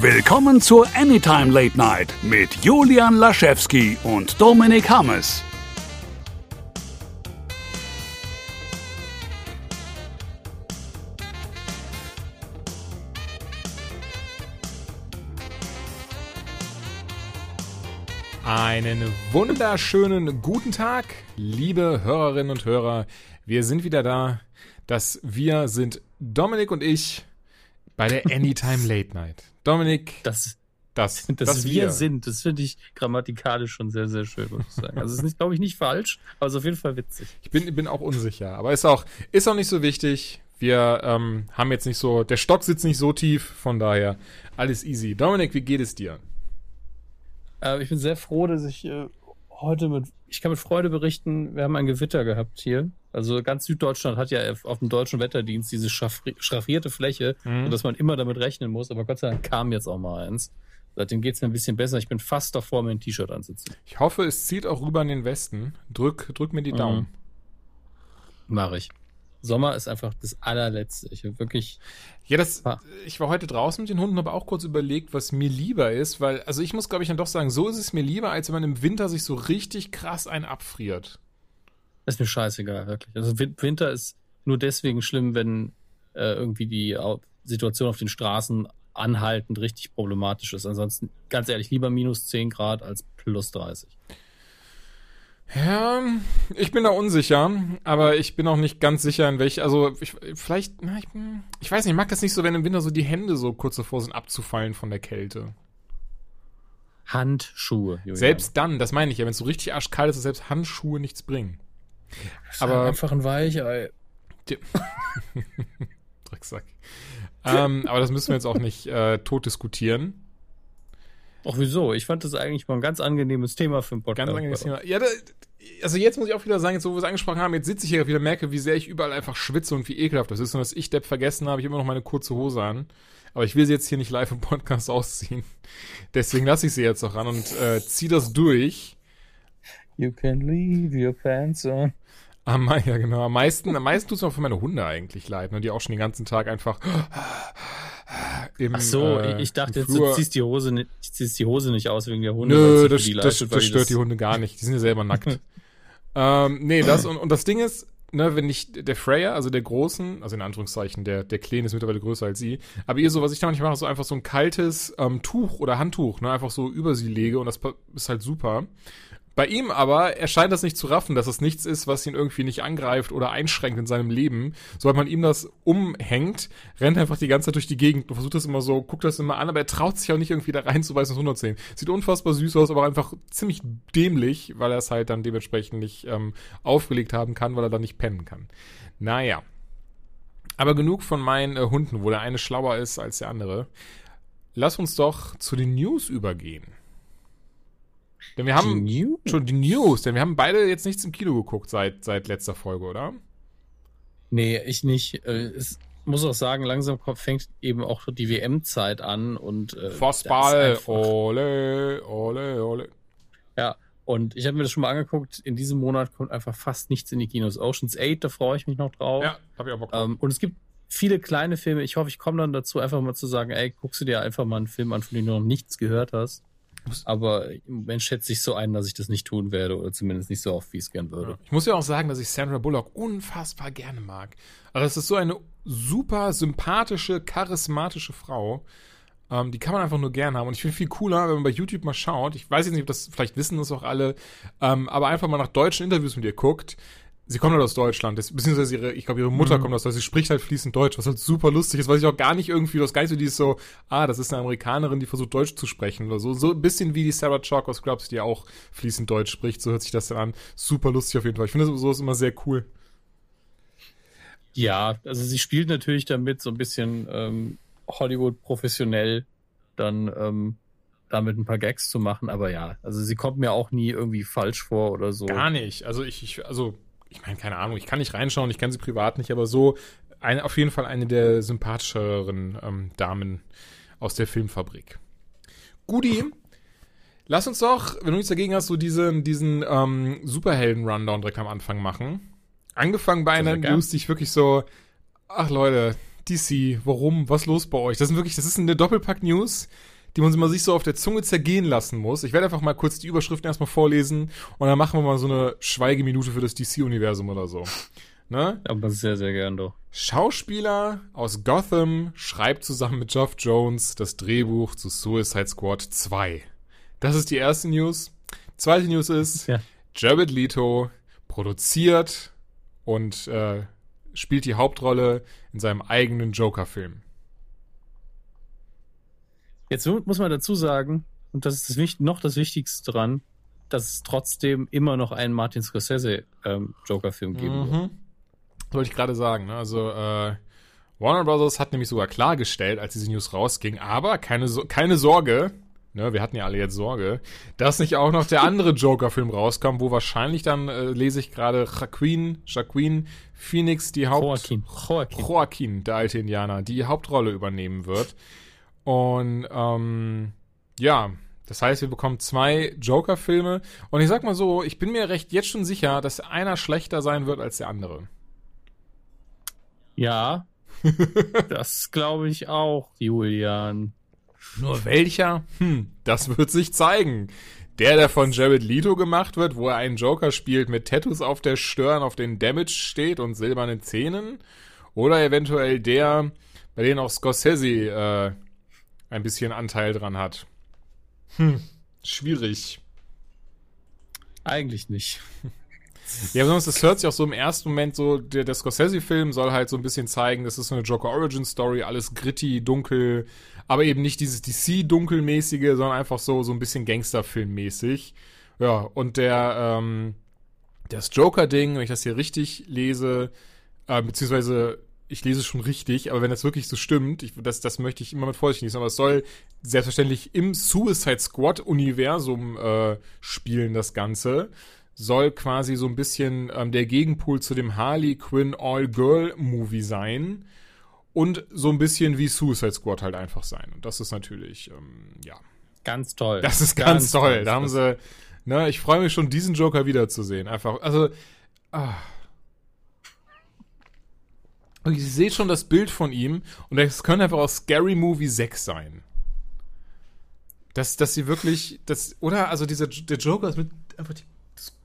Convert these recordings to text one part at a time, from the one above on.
Willkommen zur Anytime Late Night mit Julian Laschewski und Dominik Hammes. Einen wunderschönen guten Tag, liebe Hörerinnen und Hörer. Wir sind wieder da. Das wir sind Dominik und ich bei der Anytime Late Night. Dominik, Das, das, dass das wir sind, das finde ich grammatikalisch schon sehr, sehr schön, muss ich sagen. Also es ist, glaube ich, nicht falsch, aber es ist auf jeden Fall witzig. Ich bin, bin auch unsicher, aber ist auch, ist auch nicht so wichtig. Wir ähm, haben jetzt nicht so, der Stock sitzt nicht so tief, von daher alles easy. Dominik, wie geht es dir? Äh, ich bin sehr froh, dass ich äh, heute mit, ich kann mit Freude berichten, wir haben ein Gewitter gehabt hier. Also ganz Süddeutschland hat ja auf dem deutschen Wetterdienst diese schraffierte Fläche, Mhm. sodass man immer damit rechnen muss. Aber Gott sei Dank kam jetzt auch mal eins. Seitdem geht es mir ein bisschen besser. Ich bin fast davor, mir ein T-Shirt anzuziehen. Ich hoffe, es zieht auch rüber in den Westen. Drück, drück mir die Mhm. Daumen. Mache ich. Sommer ist einfach das allerletzte. Ich habe wirklich Ja, das, Ah. ich war heute draußen mit den Hunden, habe auch kurz überlegt, was mir lieber ist, weil, also ich muss, glaube ich, dann doch sagen, so ist es mir lieber, als wenn man im Winter sich so richtig krass einen abfriert. ist mir scheißegal, wirklich. Also Win- Winter ist nur deswegen schlimm, wenn äh, irgendwie die Situation auf den Straßen anhaltend richtig problematisch ist. Ansonsten, ganz ehrlich, lieber minus 10 Grad als plus 30. Ja, ich bin da unsicher, aber ich bin auch nicht ganz sicher, in welch, also ich, vielleicht, na, ich, bin- ich weiß nicht, ich mag das nicht so, wenn im Winter so die Hände so kurz davor sind abzufallen von der Kälte. Handschuhe, Julian. Selbst dann, das meine ich ja, wenn es so richtig arschkalt ist, dass selbst Handschuhe nichts bringen. Ist aber- einfach ein Weichei. Drecksack. ähm, aber das müssen wir jetzt auch nicht äh, tot diskutieren. Ach, wieso? Ich fand das eigentlich mal ein ganz angenehmes Thema für einen Podcast. Ganz angenehmes Thema. Ja, da, also jetzt muss ich auch wieder sagen, jetzt wo wir es angesprochen haben, jetzt sitze ich hier wieder, merke, wie sehr ich überall einfach schwitze und wie ekelhaft das ist und dass ich Depp vergessen habe, ich immer noch meine kurze Hose an. Aber ich will sie jetzt hier nicht live im Podcast ausziehen. Deswegen lasse ich sie jetzt auch an und äh, zieh das durch. You can leave your pants on. Am, ja, genau. Am meisten, am meisten tut es mir für meine Hunde eigentlich leid, ne, die auch schon den ganzen Tag einfach im, Ach so, äh, ich dachte jetzt, du ziehst die Hose nicht, ich ziehst die Hose nicht aus wegen der Hunde. Nö, weil das, das, leistet, weil das stört die Hunde gar nicht. Die sind ja selber nackt. ähm, nee, das und, und das Ding ist, ne, wenn ich der Freya, also der Großen, also in Anführungszeichen, der, der Kleine ist mittlerweile größer als sie, aber ihr so, was ich da manchmal mache, so einfach so ein kaltes ähm, Tuch oder Handtuch, ne, einfach so über sie lege und das ist halt super. Bei ihm aber, er scheint das nicht zu raffen, dass es nichts ist, was ihn irgendwie nicht angreift oder einschränkt in seinem Leben. Sobald man ihm das umhängt, rennt er einfach die ganze Zeit durch die Gegend und versucht das immer so, guckt das immer an, aber er traut sich auch nicht irgendwie da reinzubeißen und runterzunehmen. Sieht unfassbar süß aus, aber einfach ziemlich dämlich, weil er es halt dann dementsprechend nicht ähm, aufgelegt haben kann, weil er dann nicht pennen kann. Naja. Aber genug von meinen äh, Hunden, wo der eine schlauer ist als der andere. Lass uns doch zu den News übergehen. Denn wir haben Die New? schon die News, denn wir haben beide jetzt nichts im Kino geguckt seit, seit letzter Folge, oder? Nee, ich nicht. Äh, Es muss auch sagen, langsam fängt eben auch die WM-Zeit an und äh, Fußball, ole, ole, ole. Ja, und ich habe mir das schon mal angeguckt. In diesem Monat kommt einfach fast nichts in die Kinos. Ocean's 8, da freue ich mich noch drauf. Ja, hab ich auch Bock drauf. Ähm, und es gibt viele kleine Filme. Ich hoffe, ich komme dann dazu, einfach mal zu sagen, ey, guckst du dir einfach mal einen Film an, von dem du noch nichts gehört hast. Aber im Moment schätze ich so ein, dass ich das nicht tun werde oder zumindest nicht so oft, wie ich es gern würde. Ich muss ja auch sagen, dass ich Sandra Bullock unfassbar gerne mag. Also es ist so eine super sympathische, charismatische Frau. Ähm, die kann man einfach nur gern haben. Und ich finde viel cooler, wenn man bei YouTube mal schaut. Ich weiß jetzt nicht, ob das, vielleicht wissen das auch alle, ähm, aber einfach mal nach deutschen Interviews mit ihr guckt. Sie kommt halt aus Deutschland, das, beziehungsweise ihre, ich glaube, ihre Mutter kommt aus Deutschland, sie spricht halt fließend Deutsch, was halt super lustig ist, weil ich auch gar nicht irgendwie, das so, die ist so, ah, das ist eine Amerikanerin, die versucht Deutsch zu sprechen oder so. So ein bisschen wie die Sarah Chalk aus Scrubs, die auch fließend Deutsch spricht, so hört sich das dann an. Super lustig auf jeden Fall. Ich finde sowas immer sehr cool. Ja, also sie spielt natürlich damit so ein bisschen ähm, Hollywood professionell dann ähm, damit ein paar Gags zu machen, aber ja, also sie kommt mir auch nie irgendwie falsch vor oder so. Gar nicht. Also ich, ich also ich meine, keine Ahnung, ich kann nicht reinschauen, ich kenne sie privat nicht, aber so eine, auf jeden Fall eine der sympathischeren ähm, Damen aus der Filmfabrik. Gudi, lass uns doch, wenn du nichts dagegen hast, so diesen, diesen ähm, Superhelden-Rundown direkt am Anfang machen. Angefangen bei einer. News, die ich wirklich so, ach Leute, DC, warum? Was los bei euch? Das sind wirklich, das ist eine Doppelpack-News, die man mal sich so auf der Zunge zergehen lassen muss. Ich werde einfach mal kurz die Überschriften erstmal vorlesen und dann machen wir mal so eine Schweigeminute für das DC-Universum oder so. Ne? Aber sehr, sehr gern doch. Schauspieler aus Gotham schreibt zusammen mit Geoff Jones das Drehbuch zu Suicide Squad 2. Das ist die erste News. Zweite News ist, ja. Jared Leto produziert und äh, spielt die Hauptrolle in seinem eigenen Joker-Film. Jetzt muss man dazu sagen, und das ist das, noch das Wichtigste dran, dass es trotzdem immer noch einen Martin Scorsese ähm, Joker-Film geben mhm. wird. Wollte ich gerade sagen. Ne? Also äh, Warner Brothers hat nämlich sogar klargestellt, als diese News rausging, aber keine, so keine Sorge, ne, wir hatten ja alle jetzt Sorge, dass nicht auch noch der andere Joker-Film rauskommt, wo wahrscheinlich dann, äh, lese ich gerade, Joaquin, Joaquin Phoenix, die Haupt... Joaquin. Joaquin. Joaquin, der alte Indianer, die Hauptrolle übernehmen wird. Und, ähm, ja, das heißt, wir bekommen zwei Joker-Filme. Und ich sag mal so, ich bin mir recht jetzt schon sicher, dass einer schlechter sein wird als der andere. Ja, das glaube ich auch, Julian. Nur welcher? Hm, das wird sich zeigen. Der, der von Jared Leto gemacht wird, wo er einen Joker spielt mit Tattoos auf der Stirn, auf den Damage steht und silbernen Zähnen. Oder eventuell der, bei dem auch Scorsese äh, ein bisschen Anteil dran hat. Hm, schwierig. Eigentlich nicht. Ja, besonders das hört sich auch so im ersten Moment so, der, der Scorsese-Film soll halt so ein bisschen zeigen, das ist so eine Joker Origin Story, alles gritty, dunkel, aber eben nicht dieses DC-dunkelmäßige, sondern einfach so, so ein bisschen Gangsterfilm-mäßig. Ja, und der, ähm, das Joker-Ding, wenn ich das hier richtig lese, äh, beziehungsweise ich lese es schon richtig, aber wenn das wirklich so stimmt, ich, das, das möchte ich immer mit Vorsicht lesen, aber es soll selbstverständlich im Suicide Squad-Universum äh, spielen, das Ganze soll quasi so ein bisschen ähm, der Gegenpol zu dem Harley Quinn All-Girl-Movie sein. Und so ein bisschen wie Suicide Squad halt einfach sein. Und das ist natürlich, ähm, ja. Ganz toll. Das ist ganz, ganz toll. toll. Da haben sie, ne, ich freue mich schon, diesen Joker wiederzusehen. Einfach, also, ah. Und ich sehe schon das Bild von ihm und es könnte einfach aus Scary Movie 6 sein. Dass, dass sie wirklich, das, oder? Also dieser, der Joker ist mit einfach die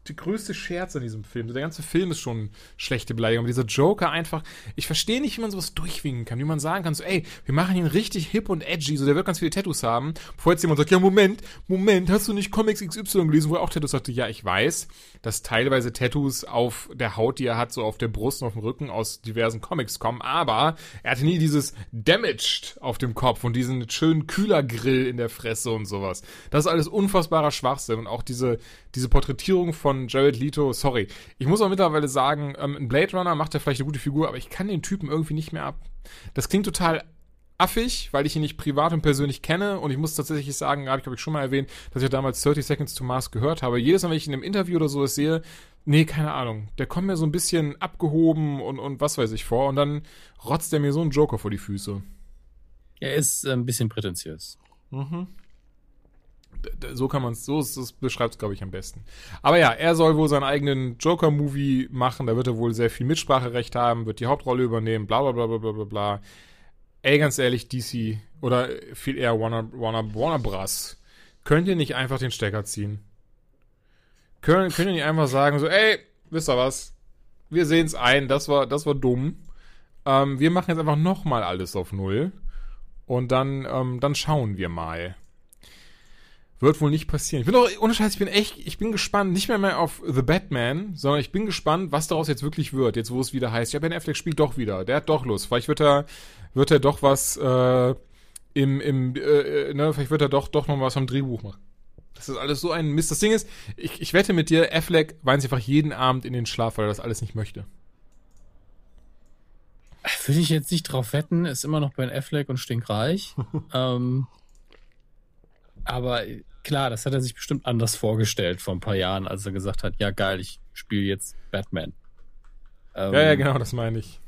die größte Scherz in diesem Film. Der ganze Film ist schon schlechte Beleidigung. Aber dieser Joker einfach, ich verstehe nicht, wie man sowas durchwinken kann. Wie man sagen kann, so, ey, wir machen ihn richtig hip und edgy, so, der wird ganz viele Tattoos haben. Bevor jetzt jemand sagt, ja, Moment, Moment, hast du nicht Comics XY gelesen, wo er auch Tattoos hatte? Ja, ich weiß, dass teilweise Tattoos auf der Haut, die er hat, so auf der Brust und auf dem Rücken aus diversen Comics kommen, aber er hatte nie dieses Damaged auf dem Kopf und diesen schönen Kühlergrill in der Fresse und sowas. Das ist alles unfassbarer Schwachsinn und auch diese, diese Porträtierung von Jared Leto, sorry. Ich muss auch mittlerweile sagen, ähm, ein Blade Runner macht ja vielleicht eine gute Figur, aber ich kann den Typen irgendwie nicht mehr ab. Das klingt total affig, weil ich ihn nicht privat und persönlich kenne und ich muss tatsächlich sagen, habe ich glaube ich schon mal erwähnt, dass ich damals 30 Seconds to Mars gehört habe. Jedes Mal, wenn ich in einem Interview oder so sehe, nee, keine Ahnung, der kommt mir so ein bisschen abgehoben und, und was weiß ich vor und dann rotzt er mir so einen Joker vor die Füße. Er ist äh, ein bisschen prätentiös. Mhm so kann man es, so beschreibt es, glaube ich, am besten. Aber ja, er soll wohl seinen eigenen Joker-Movie machen, da wird er wohl sehr viel Mitspracherecht haben, wird die Hauptrolle übernehmen, bla bla bla bla bla bla bla. Ey, ganz ehrlich, DC oder viel eher Warner, Warner, Warner Bros. Könnt ihr nicht einfach den Stecker ziehen? Könnt, könnt ihr nicht einfach sagen, so, ey, wisst ihr was? Wir sehen es ein, das war, das war dumm. Ähm, wir machen jetzt einfach nochmal alles auf Null. Und dann, ähm, dann schauen wir mal. Wird wohl nicht passieren. Ich bin doch, ohne Scheiß, ich bin echt, ich bin gespannt, nicht mehr mehr auf The Batman, sondern ich bin gespannt, was daraus jetzt wirklich wird, jetzt wo es wieder heißt, ja, Ben Affleck spielt doch wieder, der hat doch Lust, vielleicht wird er, wird er doch was, äh, im, im, äh, ne, vielleicht wird er doch, doch noch was vom Drehbuch machen. Das ist alles so ein Mist. Das Ding ist, ich, ich wette mit dir, Affleck weint sich einfach jeden Abend in den Schlaf, weil er das alles nicht möchte. Würde ich jetzt nicht drauf wetten, ist immer noch Ben Affleck und stinkreich. ähm, aber klar, das hat er sich bestimmt anders vorgestellt vor ein paar Jahren, als er gesagt hat, ja geil, ich spiele jetzt Batman. Ähm, ja, ja, genau, das meine ich.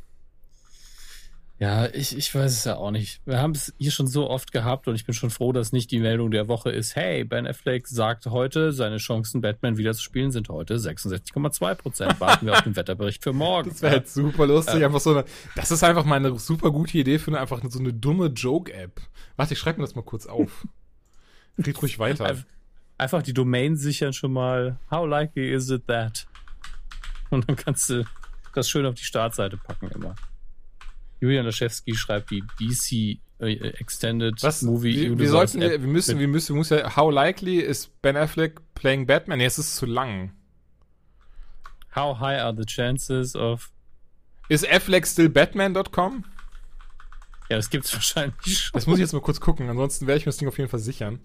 Ja, ich, ich weiß es ja auch nicht. Wir haben es hier schon so oft gehabt und ich bin schon froh, dass nicht die Meldung der Woche ist, hey, Ben Affleck sagt heute, seine Chancen, Batman wiederzuspielen, sind heute 66,2 Prozent. Warten wir auf den Wetterbericht für morgen. Das wäre halt super lustig. Ja. Einfach so eine, das ist einfach mal eine super gute Idee für eine, einfach so eine dumme Joke-App. Warte, ich schreibe mir das mal kurz auf. Red ruhig weiter. Einfach die Domain sichern schon mal. How likely is it that? Und dann kannst du das schön auf die Startseite packen immer. Julian Laschewski schreibt die DC äh, Extended Was? Movie wir, wir sollten, wir, wir müssen, wir müssen, wir müssen ja, how likely is Ben Affleck playing Batman? Nee, es ist zu lang. How high are the chances of Ist Affleck still Batman.com? Ja, das gibt's wahrscheinlich schon. Das muss ich jetzt mal kurz gucken, ansonsten werde ich mir das Ding auf jeden Fall sichern.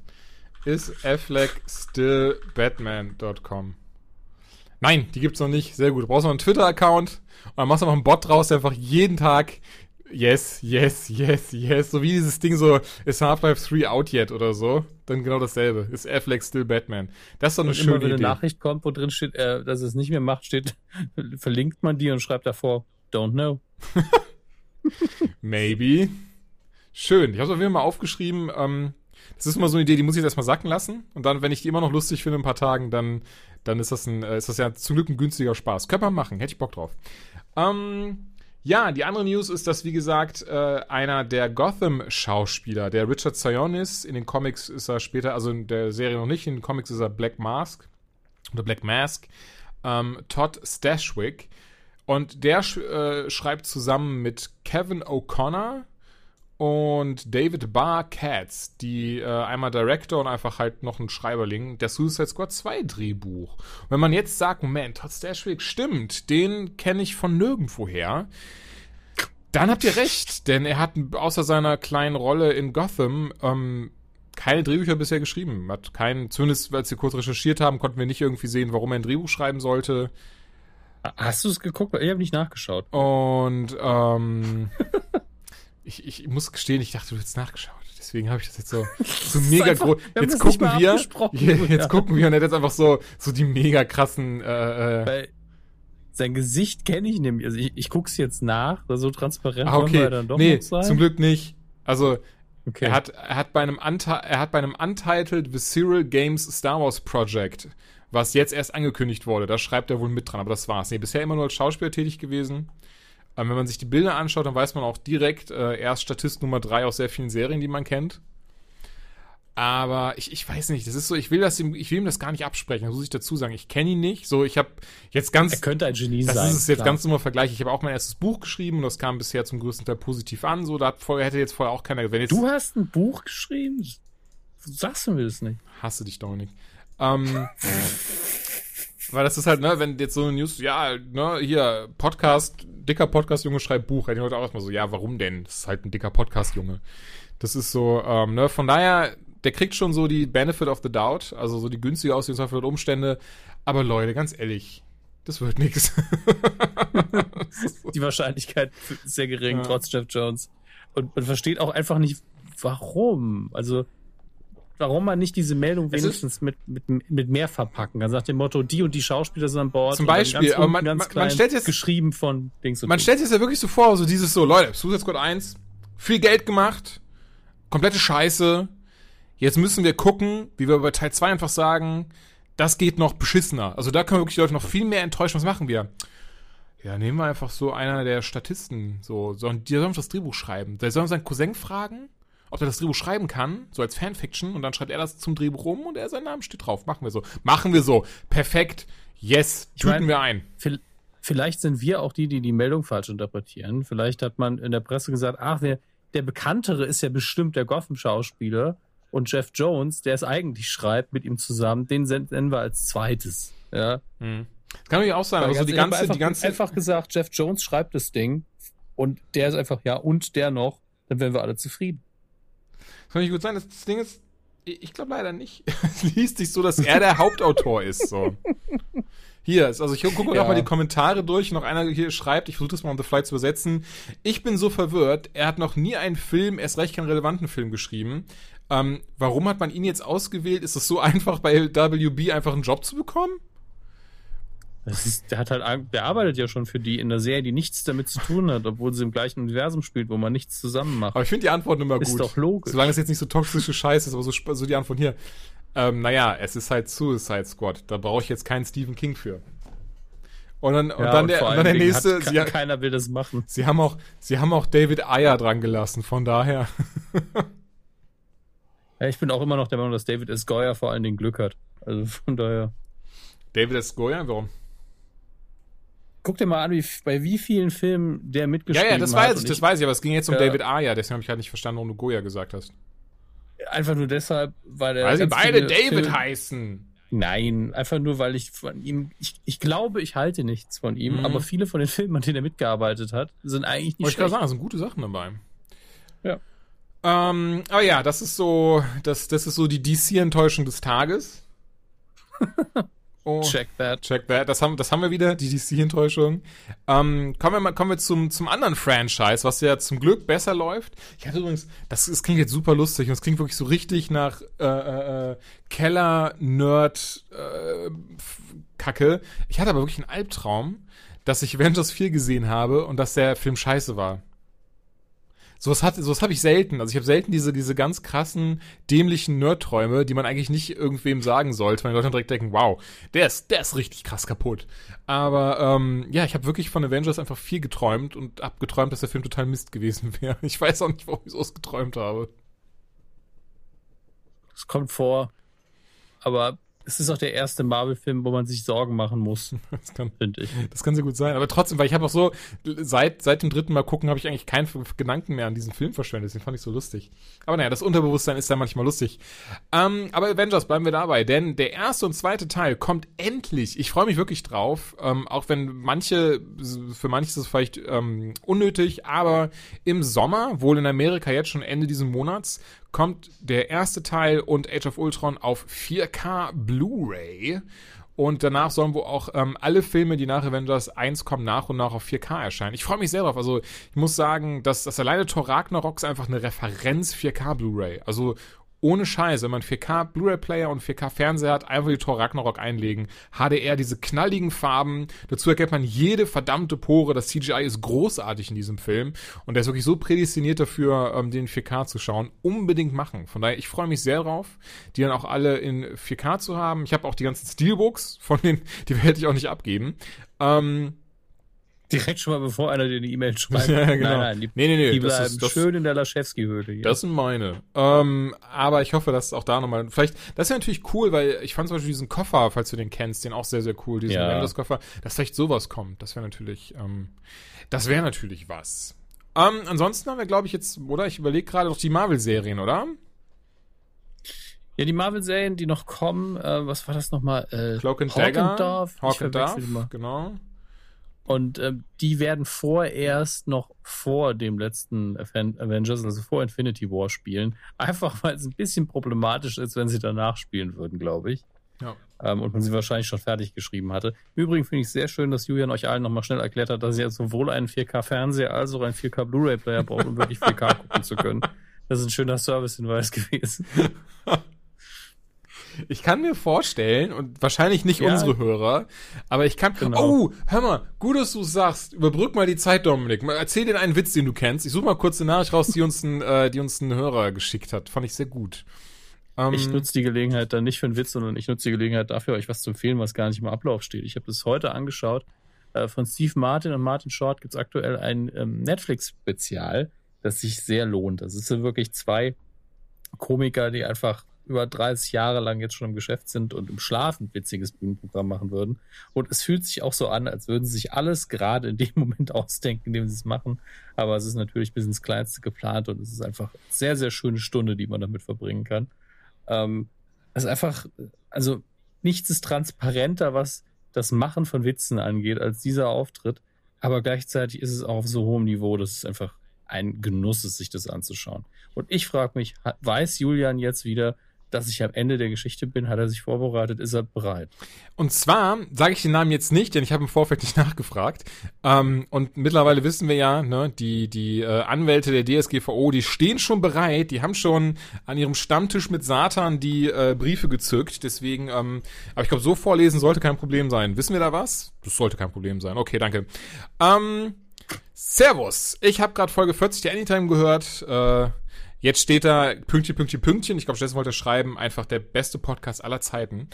Ist Affleck still Batman.com? Nein, die gibt's noch nicht. Sehr gut. Du brauchst noch einen Twitter-Account und dann machst du noch einen Bot draus, der einfach jeden Tag Yes, yes, yes, yes. So wie dieses Ding so, ist Half-Life 3 out yet oder so. Dann genau dasselbe. Ist Affleck still Batman. Das ist doch eine und schöne immer, wenn Idee. eine Nachricht kommt, wo drin steht, äh, dass es nicht mehr macht, steht, verlinkt man die und schreibt davor, don't know. Maybe. Schön. Ich habe es auf jeden Fall mal aufgeschrieben. Ähm, das ist immer so eine Idee, die muss ich jetzt erstmal sacken lassen. Und dann, wenn ich die immer noch lustig finde, ein paar Tagen, dann, dann ist das ein, äh, ist das ja zum Glück ein günstiger Spaß. Könnte man machen, hätte ich Bock drauf. Ähm, ja, die andere News ist, dass, wie gesagt, äh, einer der Gotham-Schauspieler, der Richard Sionis, in den Comics ist er später, also in der Serie noch nicht, in den Comics ist er Black Mask oder Black Mask, ähm, Todd Stashwick. Und der sch äh, schreibt zusammen mit Kevin O'Connor und David Barr Katz, die äh, einmal Director und einfach halt noch ein Schreiberling, der Suicide Squad 2 Drehbuch. Und wenn man jetzt sagt, Moment, Todd Stashwick, stimmt, den kenne ich von nirgendwoher, dann habt ihr recht, denn er hat außer seiner kleinen Rolle in Gotham ähm, keine Drehbücher bisher geschrieben. Hat keinen, zumindest als wir kurz recherchiert haben, konnten wir nicht irgendwie sehen, warum er ein Drehbuch schreiben sollte. Hast du es geguckt? Ich habe nicht nachgeschaut. Und ähm, ich, ich muss gestehen, ich dachte, du hättest nachgeschaut. Deswegen habe ich das jetzt so, so mega groß. Jetzt gucken wir, jetzt ja. gucken wir und er hat jetzt einfach so, so die mega krassen. Äh, äh Weil sein Gesicht kenne ich nämlich. Also ich, ich gucke es jetzt nach, so transparent ah, okay. dann doch nee, zum Glück nicht. Also okay. er hat, er hat bei einem er hat bei einem Untitled Visceral Games Star Wars Project, was jetzt erst angekündigt wurde, da schreibt er wohl mit dran, aber das war's. Nee, bisher immer nur als Schauspieler tätig gewesen. Ähm, wenn man sich die Bilder anschaut, dann weiß man auch direkt, äh, er ist Statist Nummer drei aus sehr vielen Serien, die man kennt. Aber ich, ich weiß nicht, das ist so, ich will das ihm, ich will ihm das gar nicht absprechen, das muss ich dazu sagen. Ich kenne ihn nicht. So, ich habe jetzt ganz. Er könnte ein Genie das sein. Das ist es jetzt klar. ganz normal Vergleich. Ich habe auch mein erstes Buch geschrieben und das kam bisher zum größten Teil positiv an. So, da hat vorher, hätte jetzt vorher auch keiner. Wenn jetzt, du hast ein Buch geschrieben? Sagst du mir das nicht? Hasse dich, Dominik. Ähm, weil das ist halt, ne, wenn jetzt so eine News, ja, ne, hier, Podcast, dicker Podcast-Junge schreibt Buch, hätte ich heute auch erstmal so, ja, warum denn? Das ist halt ein dicker Podcast-Junge. Das ist so, ähm, ne, von daher, der kriegt schon so die Benefit of the Doubt, also so die günstige Auslegungshaft der Umstände. Aber Leute, ganz ehrlich, das wird nix. die Wahrscheinlichkeit ist sehr gering, ja. trotz Jeff Jones. Und man versteht auch einfach nicht, warum. Also, warum man nicht diese Meldung wenigstens mit, mit, mit mehr verpacken kann. Nach dem Motto, die und die Schauspieler sind an Bord. Zum Beispiel, aber man, man, man, stellt jetzt geschrieben von Dings und Man stellt es ja wirklich so vor, so dieses so, Leute, Squad 1, viel Geld gemacht, komplette Scheiße. Jetzt müssen wir gucken, wie wir bei Teil 2 einfach sagen, das geht noch beschissener. Also da können wir wirklich die Leute noch viel mehr enttäuschen. Was machen wir? Ja, nehmen wir einfach so einer der Statisten, so, so die sollen das Drehbuch schreiben. Der soll seinen Cousin fragen ob er das Drehbuch schreiben kann, so als Fanfiction, und dann schreibt er das zum Drehbuch rum und er sein Name steht drauf. Machen wir so. Machen wir so. Perfekt. Yes. Tüten wir ein. Vielleicht sind wir auch die, die die Meldung falsch interpretieren. Vielleicht hat man in der Presse gesagt, ach, der, der Bekanntere ist ja bestimmt der Gotham-Schauspieler und Jeff Jones, der es eigentlich schreibt, mit ihm zusammen, den senden wir als zweites. Ja. Hm. Das kann natürlich auch sein, aber so die ganze, einfach, die ganze. Einfach gesagt, Jeff Jones schreibt das Ding und der ist einfach, ja, und der noch, dann wären wir alle zufrieden. Kann nicht gut sein. Das, das Ding ist, ich glaube leider nicht. es liest sich so, dass er der Hauptautor ist. So. Hier, also ich gucke ja. noch mal die Kommentare durch. Noch einer hier schreibt, ich versuche das mal on the fly zu übersetzen. Ich bin so verwirrt. Er hat noch nie einen Film, erst recht keinen relevanten Film geschrieben. Ähm, warum hat man ihn jetzt ausgewählt? Ist es so einfach, bei WB einfach einen Job zu bekommen? Ist, der hat halt, der arbeitet ja schon für die in einer Serie, die nichts damit zu tun hat, obwohl sie im gleichen Universum spielt, wo man nichts zusammen macht. Aber ich finde die Antwort immer ist gut. doch logisch. Solange es jetzt nicht so toxische Scheiße ist, aber so, so die Antwort hier. Ähm, naja, es ist halt Suicide Squad. Da brauche ich jetzt keinen Stephen King für. Und dann, und Ja, dann, der, vor und dann der nächste. Hat, ke- keiner will das machen. sie haben auch, sie haben auch David Ayer dran gelassen. Von daher. Ja, ich bin auch immer noch der Meinung, dass David S. Goyer vor allen Dingen Glück hat. Also von daher. David S. Goyer, warum? Guck dir mal an, wie, bei wie vielen Filmen der Ja, mitgeschrieben ja, das hat. weiß ich, das weiß ich, aber es ging jetzt um Ja. David Ayer. Deswegen habe ich halt nicht verstanden, warum du Goyer gesagt hast. Einfach nur deshalb, weil er. Weil sie beide David Filme- heißen. Nein, einfach nur, weil ich von ihm, ich, ich glaube, ich halte nichts von ihm, Mhm. aber viele von den Filmen, an denen er mitgearbeitet hat, sind eigentlich nicht Wollte ich gerade sagen, da sind gute Sachen dabei. Ja. Ähm, aber ja, das ist so, das, das ist so die DC-Enttäuschung des Tages. oh. Check that. Check that. Das haben, das haben wir wieder, die DC-Enttäuschung. Ähm, kommen wir mal, kommen wir zum, zum anderen Franchise, was ja zum Glück besser läuft. Ich hatte übrigens, das, das klingt jetzt super lustig und es klingt wirklich so richtig nach äh, äh, Keller-Nerd äh, Kacke. Ich hatte aber wirklich einen Albtraum, dass ich Avengers 4 gesehen habe und dass der Film scheiße war. Sowas, hat, sowas habe ich selten. Also ich habe selten diese, diese ganz krassen, dämlichen Nerdträume, die man eigentlich nicht irgendwem sagen sollte, weil die Leute dann direkt denken, wow, der ist, der ist richtig krass kaputt. Aber ähm, ja, ich habe wirklich von Avengers einfach viel geträumt und hab geträumt, dass der Film total Mist gewesen wäre. Ich weiß auch nicht, warum ich sowas geträumt habe. Es kommt vor, aber es ist auch der erste Marvel-Film, wo man sich Sorgen machen muss, Das kann, finde ich. das kann sehr gut sein. Aber trotzdem, weil ich habe auch so, seit, seit dem dritten Mal gucken, habe ich eigentlich keinen Gedanken mehr an diesen Film verschwendet. Den fand ich so lustig. Aber naja, das Unterbewusstsein ist ja manchmal lustig. Ähm, aber Avengers, bleiben wir dabei. Denn der erste und zweite Teil kommt endlich. Ich freue mich wirklich drauf. Ähm, auch wenn manche, für manche ist es vielleicht ähm, unnötig, aber im Sommer, wohl in Amerika jetzt schon Ende diesen Monats, kommt der erste Teil und Age of Ultron auf 4K Blu-ray. Und danach sollen wohl auch ähm, alle Filme, die nach Avengers 1 kommen, nach und nach auf 4K erscheinen. Ich freue mich sehr drauf. Also ich muss sagen, dass das alleine Thor ist einfach eine Referenz 4K Blu-ray. Also ohne Scheiß, wenn man 4K Blu-ray-Player und 4K Fernseher hat, einfach die Thor Ragnarok einlegen. HDR, diese knalligen Farben. Dazu erkennt man jede verdammte Pore. Das CGI ist großartig in diesem Film. Und der ist wirklich so prädestiniert dafür, ähm, den 4K zu schauen. Unbedingt machen. Von daher, ich freue mich sehr drauf, die dann auch alle in 4K zu haben. Ich habe auch die ganzen Steelbooks von denen, die werde ich auch nicht abgeben. Ähm, Direkt schon mal, bevor einer dir eine E-Mail schreibt. Ja, genau. Nein, nein, die, nee, nee, nee. die bleiben ist, das, schön in der Laschewski-Höhle hier. Das sind meine. Ähm, aber ich hoffe, dass auch da nochmal. Vielleicht, das ja natürlich cool, weil ich fand zum Beispiel diesen Koffer, falls du den kennst, den auch sehr, sehr cool, diesen Ja. Avengers-Koffer, dass vielleicht sowas kommt. Das wäre natürlich, ähm, das wäre natürlich was. Ähm, ansonsten haben wir, glaube ich, jetzt, oder? Ich überlege gerade noch die Marvel-Serien, oder? Ja, die Marvel-Serien, die noch kommen, äh, was war das nochmal? Äh, Cloak and Hawk Dagger. and Hawk and immer. genau. Und ähm, die werden vorerst noch vor dem letzten Aven- Avengers, also vor Infinity War spielen. Einfach weil es ein bisschen problematisch ist, wenn sie danach spielen würden, glaube ich. Ja. Ähm, und man sie wahrscheinlich schon fertig geschrieben hatte. Im Übrigen finde ich es sehr schön, dass Julian euch allen nochmal schnell erklärt hat, dass ihr jetzt sowohl einen 4K-Fernseher als auch einen 4K-Blu-ray-Player braucht, um wirklich 4K gucken zu können. Das ist ein schöner Service-Hinweis gewesen. Ich kann mir vorstellen, und wahrscheinlich nicht Ja. unsere Hörer, aber ich kann. Genau. Oh, hör mal, gut, dass du sagst. Überbrück mal die Zeit, Dominik. Erzähl dir einen Witz, den du kennst. Ich suche mal kurz eine Nachricht raus, die uns ein, äh, die uns ein Hörer geschickt hat. Fand ich sehr gut. Ähm, Ich nutze die Gelegenheit dann nicht für einen Witz, sondern ich nutze die Gelegenheit dafür, euch was zu empfehlen, was gar nicht im Ablauf steht. Ich habe das heute angeschaut. Äh, von Steve Martin und Martin Short gibt es aktuell ein ähm, Netflix-Spezial, das sich sehr lohnt. Das sind wirklich zwei Komiker, die einfach über 30 Jahre lang jetzt schon im Geschäft sind und im Schlaf ein witziges Bühnenprogramm machen würden. Und es fühlt sich auch so an, als würden sie sich alles gerade in dem Moment ausdenken, in dem sie es machen. Aber es ist natürlich bis ins Kleinste geplant und es ist einfach eine sehr, sehr schöne Stunde, die man damit verbringen kann. Ähm, es ist einfach, also nichts ist transparenter, was das Machen von Witzen angeht, als dieser Auftritt. Aber gleichzeitig ist es auch auf so hohem Niveau, dass es einfach ein Genuss ist, sich das anzuschauen. Und ich frage mich, weiß Julian jetzt wieder, dass ich am Ende der Geschichte bin, hat er sich vorbereitet, ist er bereit. Und zwar sage ich den Namen jetzt nicht, denn ich habe im Vorfeld nicht nachgefragt. Ähm, und mittlerweile wissen wir ja, ne, die, die äh, Anwälte der DSGVO, die stehen schon bereit, die haben schon an ihrem Stammtisch mit Satan die äh, Briefe gezückt. Deswegen, ähm, aber ich glaube, so vorlesen sollte kein Problem sein. Wissen wir da was? Das sollte kein Problem sein. Okay, danke. Ähm, Servus. Ich habe gerade Folge 40 der Anytime gehört. Äh, Jetzt steht da Pünktchen, Pünktchen, Pünktchen. Ich glaube, Steffen wollte schreiben, einfach der beste Podcast aller Zeiten.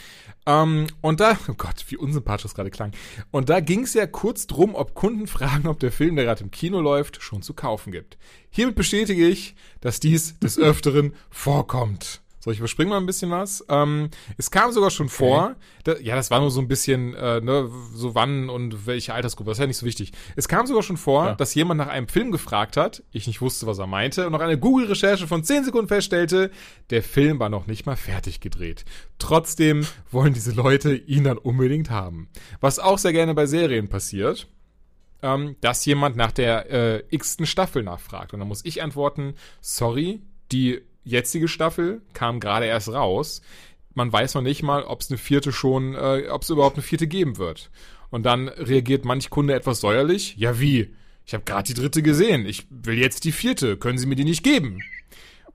Ähm, und da, oh Gott, wie unsympathisch das gerade klang. Und da ging es ja kurz drum, ob Kunden fragen, ob der Film, der gerade im Kino läuft, schon zu kaufen gibt. Hiermit bestätige ich, dass dies des Öfteren vorkommt. So, ich überspringe mal ein bisschen was. Ähm, es kam sogar schon okay. vor, da, ja, das war nur so ein bisschen, äh, ne, so wann und welche Altersgruppe, das ist ja nicht so wichtig. Es kam sogar schon vor, ja. dass jemand nach einem Film gefragt hat, ich nicht wusste, was er meinte, und nach einer Google-Recherche von 10 Sekunden feststellte, der Film war noch nicht mal fertig gedreht. Trotzdem wollen diese Leute ihn dann unbedingt haben. Was auch sehr gerne bei Serien passiert ähm, dass jemand nach der äh, x-ten Staffel nachfragt. Und dann muss ich antworten, sorry, die jetzige Staffel kam gerade erst raus. Man weiß noch nicht mal, ob es eine vierte schon, äh, ob es überhaupt eine vierte geben wird. Und dann reagiert manch Kunde etwas säuerlich. Ja, wie? Ich habe gerade die dritte gesehen. Ich will jetzt die vierte. Können Sie mir die nicht geben?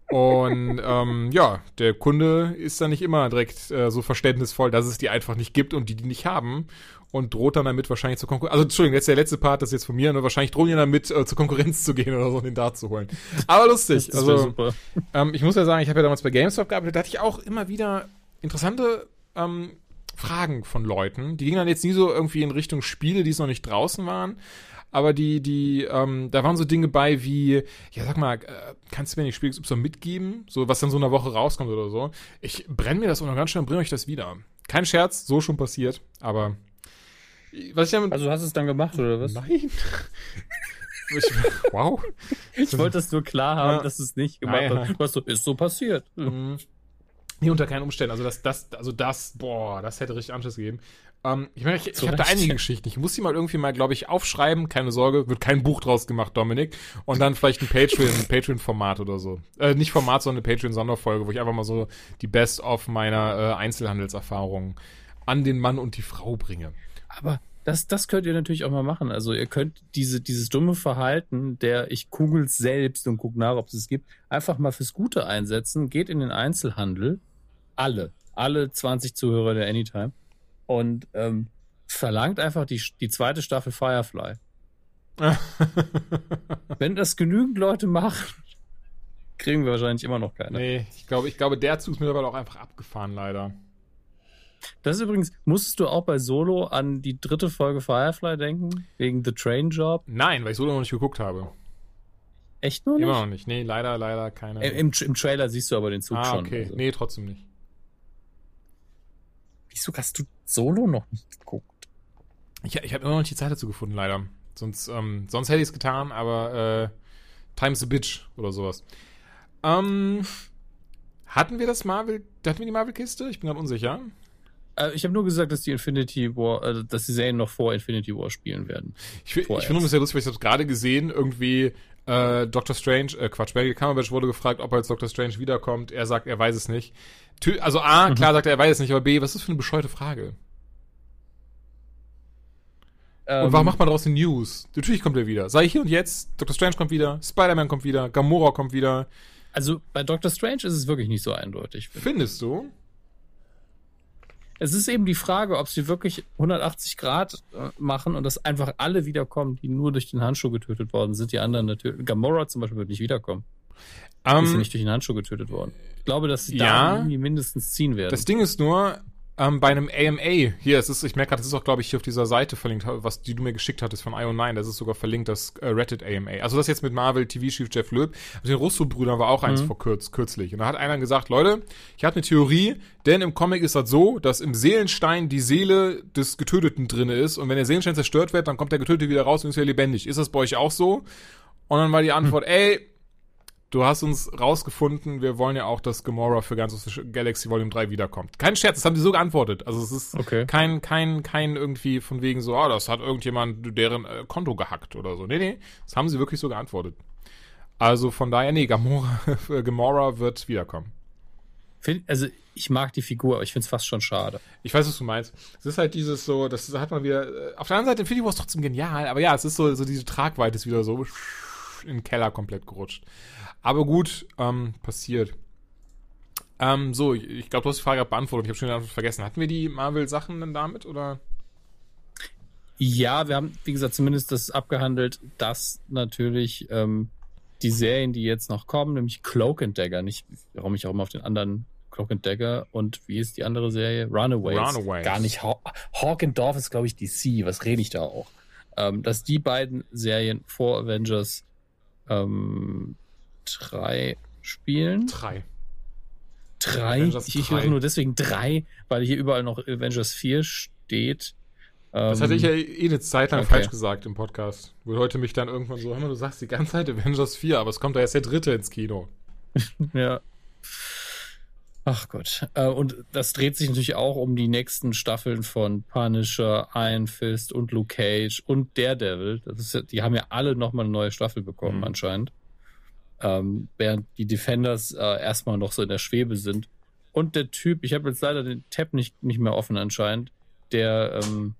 Und ähm, ja, der Kunde ist dann nicht immer direkt äh, so verständnisvoll, dass es die einfach nicht gibt und die die nicht haben und droht dann damit wahrscheinlich zur Konkurrenz. Also Entschuldigung, jetzt der letzte Part, das ist jetzt von mir, nur wahrscheinlich drohen die damit äh, zur Konkurrenz zu gehen oder so und den Dart zu holen. Aber lustig. also super. Ähm, ich muss ja sagen, ich habe ja damals bei GameStop gearbeitet, da hatte ich auch immer wieder interessante ähm, Fragen von Leuten. Die gingen dann jetzt nie so irgendwie in Richtung Spiele, die es noch nicht draußen waren. Aber die, die, ähm, da waren so Dinge bei wie, ja, sag mal, äh, kannst du mir nicht Spiel XY mitgeben? So, was dann so in einer Woche rauskommt oder so. Ich brenne mir das auch noch ganz schnell und bringe euch das wieder. Kein Scherz, so schon passiert, aber was ich damit, also hast du es dann gemacht oder was? Nein. ich, wow. Ich wollte es nur klar haben, ja. dass du es nicht gemacht ja, hast. Was so, ist so passiert. Mhm. Nee, unter keinen Umständen. Also das, das, also das, boah, das hätte richtig Anschluss gegeben. Ähm, ich meine, ich, ich habe da einige Geschichten. Ich muss die mal irgendwie mal, glaube ich, aufschreiben. Keine Sorge, wird kein Buch draus gemacht, Dominik. Und dann vielleicht ein Patreon, ein Patreon-Format oder so. Äh, nicht Format, sondern eine Patreon-Sonderfolge, wo ich einfach mal so die Best of meiner äh, Einzelhandelserfahrungen an den Mann und die Frau bringe. Aber das, das könnt ihr natürlich auch mal machen. Also ihr könnt diese, dieses dumme Verhalten, der ich kugel selbst und guck nach, ob es es gibt, einfach mal fürs Gute einsetzen. Geht in den Einzelhandel. Alle. Alle 20 Zuhörer der Anytime. Und ähm, verlangt einfach die, die zweite Staffel Firefly. Wenn das genügend Leute machen, kriegen wir wahrscheinlich immer noch keine. Nee, ich glaube, ich glaube, der Zug ist mittlerweile auch einfach abgefahren, leider. Das ist übrigens, musstest du auch bei Solo an die dritte Folge Firefly denken? Wegen The Train Job? Nein, weil ich Solo noch nicht geguckt habe. Echt nur nicht? Immer noch nicht. Nee, leider, leider keine. Im, Im Trailer siehst du aber den Zug ah, schon. okay. Also. Nee, trotzdem nicht. Wieso hast du Solo noch nicht geguckt? Ich, ich habe immer noch nicht die Zeit dazu gefunden, leider. Sonst, ähm, sonst hätte ich es getan, aber äh, Time's a Bitch oder sowas. Ähm, hatten wir das Marvel, hatten wir die Marvel-Kiste? Ich bin gerade unsicher. Äh, ich habe nur gesagt, dass die Infinity War, äh, dass die Serien noch vor Infinity War spielen werden. Ich, ich finde es sehr lustig, weil ich habe gerade gesehen, irgendwie äh, Doctor Strange, äh, Quatsch, Benedict Cumberbatch wurde gefragt, ob er als Doctor Strange wiederkommt. Er sagt, er weiß es nicht. Also A, mhm. klar sagt er, er weiß es nicht, aber B, was ist das für eine bescheuerte Frage? Ähm, und warum macht man daraus eine News? Natürlich kommt er wieder. Sei hier und jetzt, Doctor Strange kommt wieder, Spider-Man kommt wieder, Gamora kommt wieder. Also bei Doctor Strange ist es wirklich nicht so eindeutig. Findest du? Es ist eben die Frage, ob sie wirklich 180 Grad äh, machen und dass einfach alle wiederkommen, die nur durch den Handschuh getötet worden sind. Die anderen natürlich. Gamora zum Beispiel wird nicht wiederkommen. Um, ist ähm, nicht durch den Handschuh getötet worden. Ich glaube, dass sie ja, da mindestens ziehen werden. Das Ding ist nur, ähm, bei einem AMA, hier, es ist, ich merke gerade, das ist auch, glaube ich, hier auf dieser Seite verlinkt, was die du mir geschickt hattest von IO9, das ist sogar verlinkt, das äh, Reddit AMA. Also das jetzt mit Marvel TV-Chief Jeff Loeb. Also den Russo-Brüdern war auch eins mhm. vor kurz, kürzlich. Und da hat einer gesagt, Leute, ich habe eine Theorie, denn im Comic ist das so, dass im Seelenstein die Seele des Getöteten drinne ist und wenn der Seelenstein zerstört wird, dann kommt der Getötete wieder raus und ist wieder lebendig. Ist das bei euch auch so? Und dann war die Antwort, mhm. ey, du hast uns rausgefunden, wir wollen ja auch, dass Gamora für Guardians of the Galaxy Volume 3 wiederkommt. Kein Scherz, das haben die so geantwortet. Also es ist okay. kein, kein, kein irgendwie von wegen so, oh, das hat irgendjemand deren äh, Konto gehackt oder so. Nee, nee, das haben sie wirklich so geantwortet. Also von daher, nee, Gamora, Gamora wird wiederkommen. Also ich mag die Figur, aber ich finde es fast schon schade. Ich weiß, was du meinst. Es ist halt dieses so, das hat man wieder. äh, Auf der anderen Seite Infinity War ist trotzdem genial, aber ja, es ist so, so diese Tragweite ist wieder so in den Keller komplett gerutscht. Aber gut, ähm, passiert. Ähm, so, ich, ich glaube, du hast die Frage beantwortet. Ich habe schon die Antwort vergessen. Hatten wir die Marvel-Sachen dann damit oder? Ja, wir haben, wie gesagt, zumindest das abgehandelt, dass natürlich ähm, die Serien, die jetzt noch kommen, nämlich Cloak and Dagger, nicht, warum ich auch immer auf den anderen Cloak and Dagger und wie ist die andere Serie? Runaways. Runaways. Gar nicht. Haw Hawk and Dorf ist, glaube ich, DC. Was rede ich da auch? Ähm, dass die beiden Serien vor Avengers ähm, drei spielen. Drei. Drei? Avengers Ich, höre nur deswegen drei, weil hier überall noch Avengers 4 steht. Das Ähm, hatte ich ja eh eine Zeit lang okay. falsch gesagt im Podcast. Wo Leute mich dann irgendwann so, hör mal, du sagst die ganze Zeit Avengers 4, aber es kommt da erst der dritte ins Kino. Ja. Ach Gott. Äh, und das dreht sich natürlich auch um die nächsten Staffeln von Punisher, Iron Fist und Luke Cage und Daredevil. Das ist, die haben ja alle nochmal eine neue Staffel bekommen Mhm. anscheinend. Ähm, während die Defenders äh, erstmal noch so in der Schwebe sind. Und der Typ, ich habe jetzt leider den Tab nicht, nicht mehr offen anscheinend, der ähm,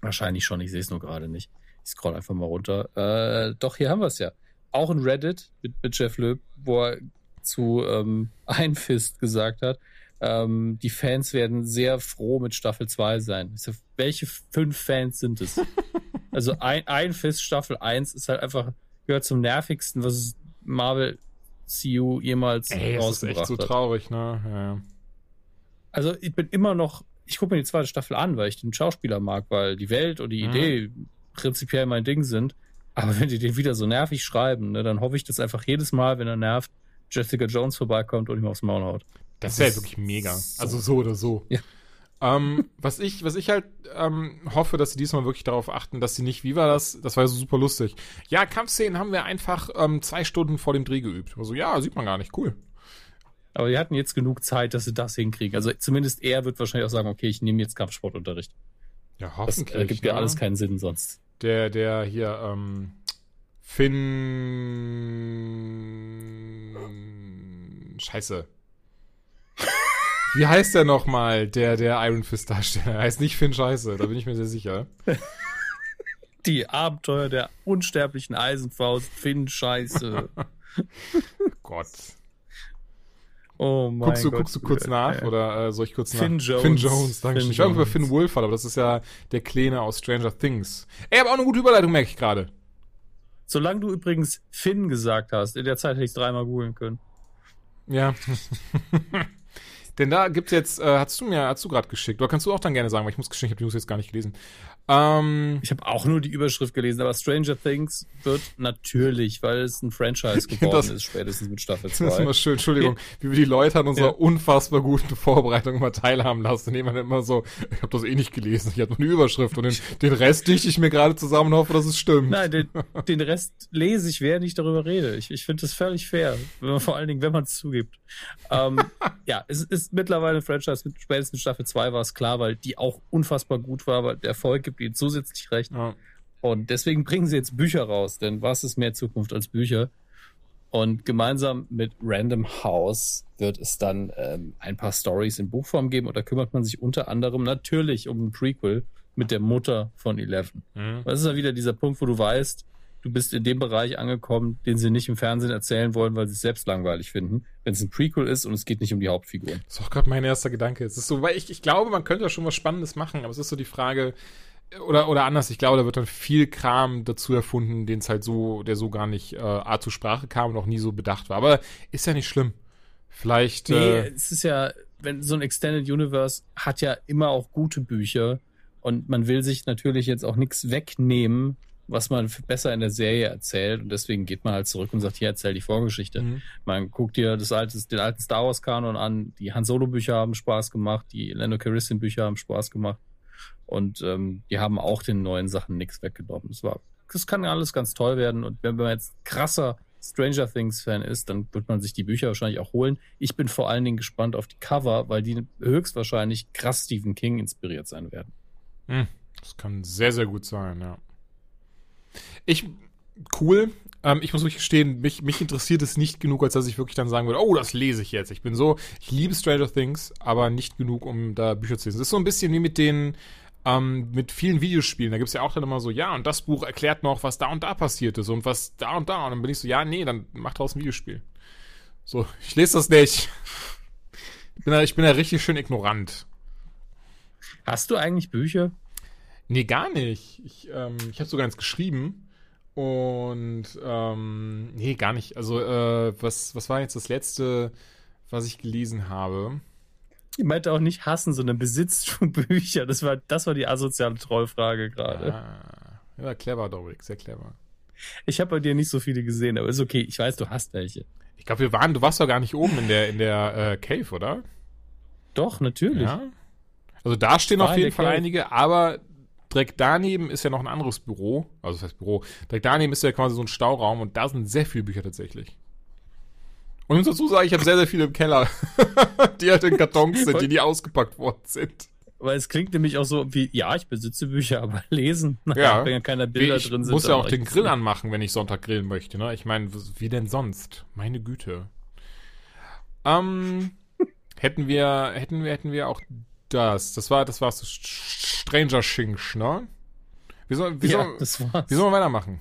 wahrscheinlich schon, ich sehe es nur gerade nicht. Ich scroll einfach mal runter. Äh, doch, hier haben wir es ja. Auch ein Reddit mit, mit Jeff Löb, wo er zu ähm, Einfist gesagt hat, ähm, die Fans werden sehr froh mit Staffel 2 sein. Ich so, welche fünf Fans sind es? also ein, Einfist Staffel 1 ist halt einfach, gehört zum nervigsten, was Marvel CU jemals Ey, das ist echt rausgebracht so hat. traurig, ne? Ja, ja. Also ich bin immer noch, ich gucke mir die zweite Staffel an, weil ich den Schauspieler mag, weil die Welt und die Mhm. Idee prinzipiell mein Ding sind. Aber wenn die den wieder so nervig schreiben, ne, dann hoffe ich, dass einfach jedes Mal, wenn er nervt, Jessica Jones vorbeikommt und ihm aufs Maul haut. Das Das wäre wirklich mega. so- Also so oder so. Ja. Ähm, was ich, was ich halt ähm, hoffe, dass sie diesmal wirklich darauf achten, dass sie nicht, wie war das? Das war ja so super lustig. Ja, Kampfszenen haben wir einfach ähm, zwei Stunden vor dem Dreh geübt. Also ja, sieht man gar nicht. Cool. Aber die hatten jetzt genug Zeit, dass sie das hinkriegen. Also zumindest er wird wahrscheinlich auch sagen, okay, ich nehme jetzt Kampfsportunterricht. Ja, Das hoffentlich. äh, gibt ja ne? alles keinen Sinn sonst. Der, der hier, ähm, Finn. Scheiße. Wie heißt der nochmal, der, der Iron Fist Darsteller? Er heißt nicht Finn Scheiße, da bin ich mir sehr sicher. Die Abenteuer der unsterblichen Eisenfaust, Finn, Scheiße. Gott. Oh mein Guckst du, Gott. guckst du kurz nach Ja. oder äh, soll ich kurz Finn nach? Jones. Finn Jones, danke Finn schön. Ich war über. Finn Wolfhard, aber das ist ja der Kleine aus Stranger Things. Ey, aber auch eine gute Überleitung, merke ich gerade. Solange du übrigens Finn gesagt hast, in der Zeit hätte ich es dreimal googeln können. Ja. Denn da gibt's jetzt, äh, hast du mir, hast du gerade geschickt, oder kannst du auch dann gerne sagen, weil ich muss gestehen, ich habe die News jetzt gar nicht gelesen. Ähm, Ich habe auch nur die Überschrift gelesen, aber Stranger Things wird natürlich, weil es ein Franchise geworden Das- ist, spätestens mit Staffel das ist 2. immer schön, Entschuldigung, wie wir die Leute an unserer Ja. unfassbar guten Vorbereitung immer teilhaben lassen. Und jemand immer so, ich habe das eh nicht gelesen, ich habe nur die Überschrift und den, den Rest dichte ich mir gerade zusammen und hoffe, dass es stimmt. Nein, den, den Rest lese ich, während ich darüber rede. Ich, ich finde das völlig fair. Wenn man, vor allen Dingen, wenn man es zugibt. Ähm, ja, es ist mittlerweile ein Franchise. Mit spätestens Staffel 2 war es klar, weil die auch unfassbar gut war, weil der Erfolg gibt ihnen zusätzlich recht. Ja. Und deswegen bringen sie jetzt Bücher raus, denn was ist mehr Zukunft als Bücher? Und gemeinsam mit Random House wird es dann ähm, ein paar Stories in Buchform geben und da kümmert man sich unter anderem natürlich um ein Prequel mit der Mutter von Eleven. Mhm. Das ist ja wieder dieser Punkt, wo du weißt, du bist in dem Bereich angekommen, den sie nicht im Fernsehen erzählen wollen, weil sie es selbst langweilig finden. Wenn es ein Prequel ist und es geht nicht um die Hauptfiguren. Das ist auch gerade mein erster Gedanke. Es ist so, weil ich, ich glaube, man könnte ja schon was Spannendes machen, aber es ist so die Frage, oder, oder anders, ich glaube, da wird dann viel Kram dazu erfunden, den es halt so, der so gar nicht äh, A zur Sprache kam und auch nie so bedacht war. Aber ist ja nicht schlimm. Vielleicht. Nee, Äh, es ist ja, wenn so ein Extended Universe hat ja immer auch gute Bücher und man will sich natürlich jetzt auch nichts wegnehmen, was man besser in der Serie erzählt und deswegen geht man halt zurück und sagt, hier erzähl die Vorgeschichte. mhm. Man guckt dir das alte, den alten Star Wars Kanon an, die Han Solo Bücher haben Spaß gemacht, die Lando Calrissian Bücher haben Spaß gemacht und ähm, die haben auch den neuen Sachen nichts weggenommen. Das war, das kann alles ganz toll werden und wenn man jetzt krasser Stranger Things Fan ist, dann wird man sich die Bücher wahrscheinlich auch holen. Ich bin vor allen Dingen gespannt auf die Cover, weil die höchstwahrscheinlich krass Stephen King inspiriert sein werden. Hm, Das kann sehr, sehr gut sein, ja. Ich, cool. Ähm, ich muss wirklich gestehen, mich, mich interessiert es nicht genug, als dass ich wirklich dann sagen würde, oh, das lese ich jetzt. Ich bin so, ich liebe Stranger Things, aber nicht genug, um da Bücher zu lesen. Das ist so ein bisschen wie mit den, ähm, mit vielen Videospielen. Da gibt's ja auch dann immer so, ja, und das Buch erklärt noch, was da und da passiert ist und was da und da. Und dann bin ich so, ja, nee, dann mach draus ein Videospiel. So, ich lese das nicht. Ich bin da, ich bin da richtig schön ignorant. Hast du eigentlich Bücher? Nee, gar nicht. Ich, ähm, ich habe sogar eins geschrieben. Und ähm, nee, gar nicht. Also, äh, was, was war jetzt das letzte, was ich gelesen habe? Ich meinte auch nicht hassen, sondern besitzt du Bücher. Das war, das war die asoziale Trollfrage gerade. Ah, ja, clever, Dorik, sehr clever. Ich habe bei dir nicht so viele gesehen, aber ist okay. Ich weiß, du hast welche. Ich glaube, wir waren, du warst doch gar nicht oben in der, in der äh, Cave, oder? Doch, natürlich. Ja. Also da stehen auf jeden Fall Cave. einige, aber direkt daneben ist ja noch ein anderes Büro. Also das heißt Büro. Direkt daneben ist ja quasi so ein Stauraum und da sind sehr viele Bücher tatsächlich. Und ich muss dazu sagen, ich habe sehr, sehr viele im Keller, die halt in Kartons sind, die nie ausgepackt worden sind. Weil es klingt nämlich auch so wie, ja, ich besitze Bücher, aber lesen, Ja. wenn ja keine Bilder ich drin sind. muss ja auch den Grill anmachen, wenn ich Sonntag grillen möchte. Ne? Ich meine, wie denn sonst? Meine Güte. Ähm, hätten wir, hätten wir, hätten wir auch das. Das war, das war so Stranger Things, ne? Wie soll, wie, Ja, soll, sollen wir weitermachen?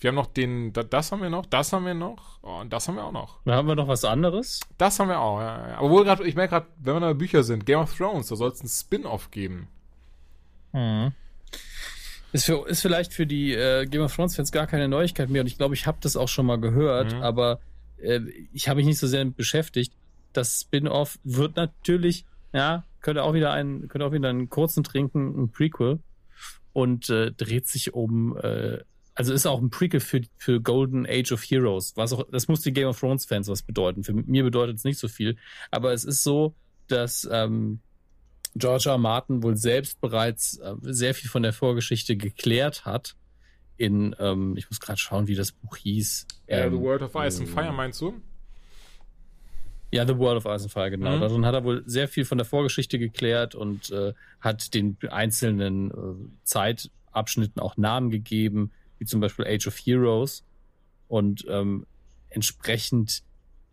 Wir haben noch den, da- das haben wir noch, das haben wir noch, oh, und das haben wir auch noch. Da haben wir noch was anderes. Das haben wir auch, ja. ja. Obwohl gerade, ich merke gerade, wenn wir bei Bücher sind, Game of Thrones, da soll es ein Spin-off geben. Ist, für, ist vielleicht für die äh, Game of Thrones Fans gar keine Neuigkeit mehr und ich glaube, ich habe das auch schon mal gehört, Mhm. aber äh, ich habe mich nicht so sehr damit beschäftigt. Das Spin-off wird natürlich, ja, könnte auch wieder einen, könnte auch wieder einen kurzen trinken, ein Prequel und äh, dreht sich um, äh, also ist auch ein Prequel für, für Golden Age of Heroes, was auch, das muss die Game of Thrones Fans was bedeuten. Für mir bedeutet es nicht so viel, aber es ist so, dass ähm, George R. R. Martin wohl selbst bereits äh, sehr viel von der Vorgeschichte geklärt hat. In, ähm, ich muss gerade schauen, wie das Buch hieß. Äh, Ähm, The World of Ice and äh, Fire, meinst du? Ja, The World of Fire, genau. Mhm. Darin hat er wohl sehr viel von der Vorgeschichte geklärt und äh, hat den einzelnen äh, Zeitabschnitten auch Namen gegeben, wie zum Beispiel Age of Heroes. Und ähm, entsprechend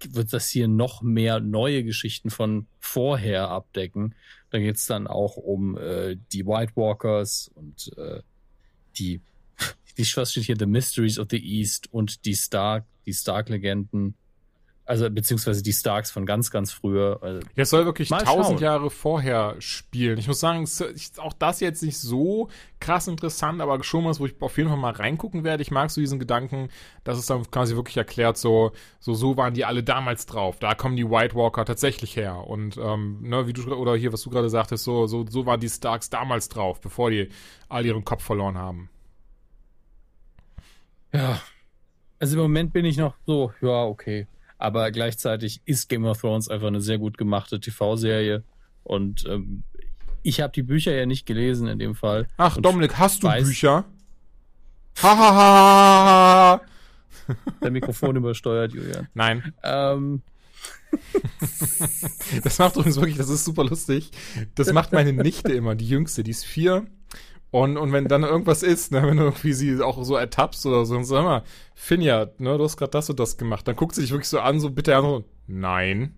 wird das hier noch mehr neue Geschichten von vorher abdecken. Da geht's dann auch um äh, die White Walkers und äh, die, die was steht hier, The Mysteries of the East und die Stark, die Stark-Legenden. Also beziehungsweise die Starks von ganz, ganz früher. Also, Ja, es soll wirklich tausend. Jahre vorher spielen. Ich muss sagen, ist auch das jetzt nicht so krass interessant, aber schon was, wo ich auf jeden Fall mal reingucken werde. Ich mag so diesen Gedanken, dass es dann quasi wirklich erklärt, so, so, so waren die alle damals drauf. Da kommen die White Walker tatsächlich her. Und, ähm, ne, wie du, oder hier, was du gerade sagtest, so, so, so waren die Starks damals drauf, bevor die all ihren Kopf verloren haben. ja. Also im Moment bin ich noch so, ja, okay. Aber gleichzeitig ist Game of Thrones einfach eine sehr gut gemachte TV-Serie. Und ähm, ich habe die Bücher ja nicht gelesen in dem Fall. Ach, Und Dominik, hast du weiß- Bücher? Hahaha. Der Mikrofon übersteuert, Julian. Nein. Ähm, Das macht übrigens wirklich, das ist super lustig. Das macht meine Nichte immer, die jüngste, die ist vier. Und, und wenn dann irgendwas ist, ne, wenn du irgendwie sie auch so ertappst oder so, und sag mal, Finja, ne, du hast gerade das und das gemacht, dann guckt sie dich wirklich so an, so bitte an, so, nein.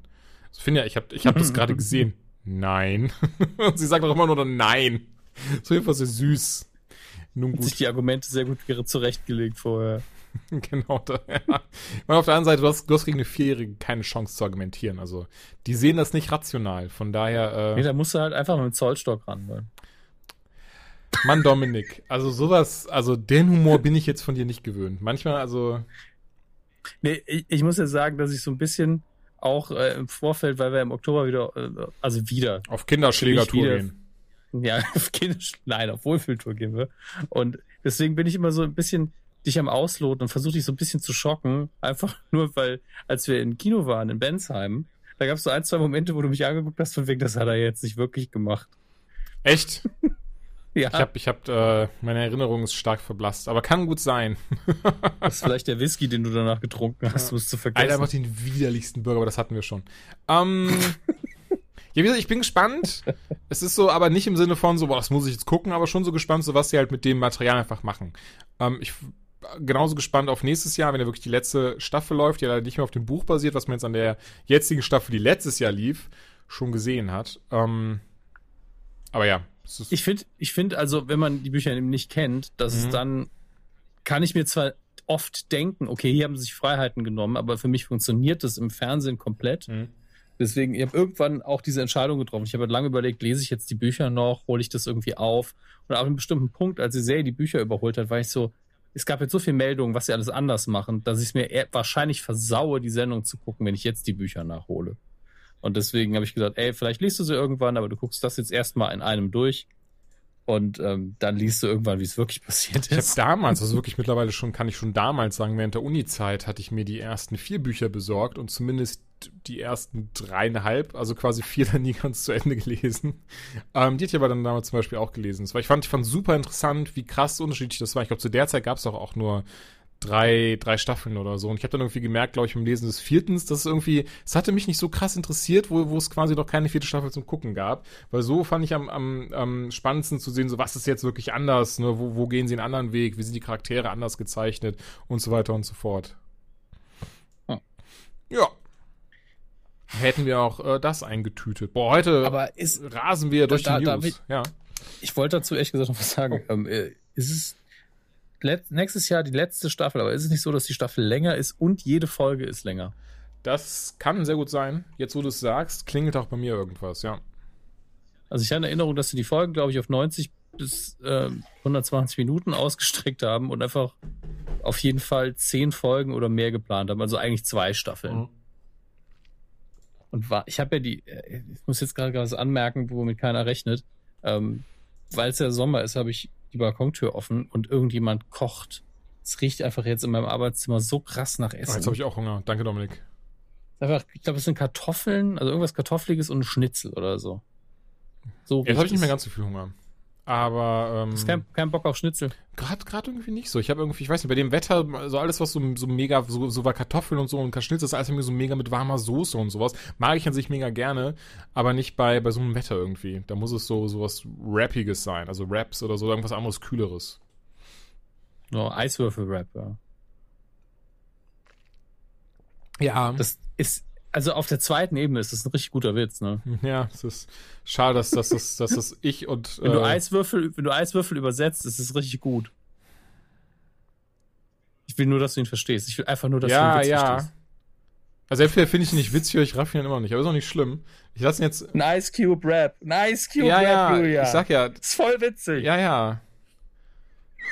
So, Finja, ich hab, ich hab das gerade gesehen. Nein. und sie sagt auch immer nur nein. So jedenfalls sehr süß. Nun hat sich gut, die Argumente sehr gut zurechtgelegt vorher. genau. Da, ja. Und auf der anderen Seite, du hast, du hast gegen eine Vierjährige keine Chance zu argumentieren. Also, die sehen das nicht rational. Von daher, Nee, äh, da musst du halt einfach mit dem Zollstock ran. Weil. Mann, Dominik, also sowas, also den Humor bin ich jetzt von dir nicht gewöhnt. Manchmal, also, Nee, ich, ich muss ja sagen, dass ich so ein bisschen auch äh, im Vorfeld, weil wir im Oktober wieder, äh, also wieder, auf Kinderschlägertour gehen. ja, auf Kinder, nein, auf Wohlfühltour gehen wir. Und deswegen bin ich immer so ein bisschen dich am Ausloten und versuche dich so ein bisschen zu schocken. Einfach nur, weil, als wir im Kino waren, in Bensheim, da gab es so ein, zwei Momente, wo du mich angeguckt hast, von wegen, das hat er jetzt nicht wirklich gemacht. Echt? Ja, Ich hab, ich hab, äh, meine Erinnerung ist stark verblasst, aber kann gut sein. das ist vielleicht der Whisky, den du danach getrunken hast, um es zu Alter, vergessen. einfach den widerlichsten Burger, aber das hatten wir schon. Ähm, ja, wie gesagt, ich bin gespannt. Es ist so, aber nicht im Sinne von so, boah, das muss ich jetzt gucken, aber schon so gespannt, so was sie halt mit dem Material einfach machen. Ähm, ich, genauso gespannt auf nächstes Jahr, wenn ja wirklich die letzte Staffel läuft, die leider nicht mehr auf dem Buch basiert, was man jetzt an der jetzigen Staffel, die letztes Jahr lief, schon gesehen hat. Ähm, aber ja. Ich finde, ich finde also, wenn man die Bücher eben nicht kennt, dass mhm. es dann, kann ich mir zwar oft denken, okay, hier haben sie sich Freiheiten genommen, aber für mich funktioniert das im Fernsehen komplett. Mhm. Deswegen, ich habe irgendwann auch diese Entscheidung getroffen. Ich habe halt lange überlegt, lese ich jetzt die Bücher noch, hole ich das irgendwie auf? Und ab einem bestimmten Punkt, als die Serie die Bücher überholt hat, war ich so, es gab jetzt so viele Meldungen, was sie alles anders machen, dass ich es mir wahrscheinlich versaue, die Sendung zu gucken, wenn ich jetzt die Bücher nachhole. Und deswegen habe ich gesagt, ey, vielleicht liest du sie irgendwann, aber du guckst das jetzt erstmal in einem durch. Und ähm, dann liest du irgendwann, wie es wirklich passiert ist. Ich habe damals, also wirklich mittlerweile schon, kann ich schon damals sagen, während der Uni-Zeit hatte ich mir die ersten vier Bücher besorgt und zumindest die ersten dreieinhalb, also quasi vier dann nie ganz zu Ende gelesen. Ähm, die hatte ich aber dann damals zum Beispiel auch gelesen. War, ich fand, ich fand super interessant, wie krass unterschiedlich das war. Ich glaube, zu der Zeit gab es auch, auch nur drei, drei Staffeln oder so. Und ich habe dann irgendwie gemerkt, glaube ich, beim Lesen des viertens, dass es irgendwie, es hatte mich nicht so krass interessiert, wo, wo es quasi noch keine vierte Staffel zum Gucken gab. Weil so fand ich am, am, am spannendsten zu sehen, so was ist jetzt wirklich anders, ne? wo, wo gehen sie einen anderen Weg, wie sind die Charaktere anders gezeichnet und so weiter und so fort. Hm. Ja. Hätten wir auch äh, das eingetütet. Boah, heute Aber ist, rasen wir durch da, die da, News. Da, ja. Ich wollte dazu ehrlich gesagt noch was sagen. Oh. Ähm, äh, ist es nächstes Jahr die letzte Staffel, aber ist es nicht so, dass die Staffel länger ist und jede Folge ist länger? Das kann sehr gut sein. Jetzt, wo du es sagst, klingelt auch bei mir irgendwas, ja. Also ich habe in Erinnerung, dass sie die Folgen, glaube ich, auf 90 bis äh, 120 Minuten ausgestreckt haben und einfach auf jeden Fall 10 Folgen oder mehr geplant haben. Also eigentlich zwei Staffeln. Mhm. Und war, ich habe ja die, äh, ich muss jetzt gerade was anmerken, womit keiner rechnet. Ähm, Weil es ja Sommer ist, habe ich die Balkontür offen und irgendjemand kocht. Es riecht einfach jetzt in meinem Arbeitszimmer so krass nach Essen. Oh, jetzt habe ich auch Hunger. Danke, Dominik. Einfach, ich glaube, es sind Kartoffeln, also irgendwas Kartoffeliges und ein Schnitzel oder so. So jetzt habe ich nicht mehr ganz so viel Hunger. Aber ähm, Hast kein, kein Bock auf Schnitzel. Gerade gerade irgendwie nicht so. Ich habe irgendwie, ich weiß nicht, bei dem Wetter, so alles, was so, so mega, so, so war Kartoffeln und so und Schnitzel, ist alles irgendwie so mega mit warmer Soße und sowas. Mag ich an sich mega gerne, aber nicht bei, bei so einem Wetter irgendwie. Da muss es so, so was Rappiges sein. Also Raps oder so, irgendwas anderes, Kühleres. Oh, Eiswürfel-Rap, ja. Ja. Das ist, also auf der zweiten Ebene ist das ein richtig guter Witz, ne? Ja, es ist schade, dass, dass, dass, dass das ich und. Wenn, äh, du Eiswürfel, wenn du Eiswürfel übersetzt, ist es richtig gut. Ich will nur, dass du ihn verstehst. Ich will einfach nur, dass ja, du ihn Witz ja. verstehst. Also entweder finde ich ihn nicht witzig oder ich raff ihn immer nicht, aber ist auch nicht schlimm. Ich lasse ihn jetzt. Ein Ice Cube Rap. Ein Ice Cube ja, Rap, ja, Julia. Ich sag ja. ist voll witzig. Ja, ja.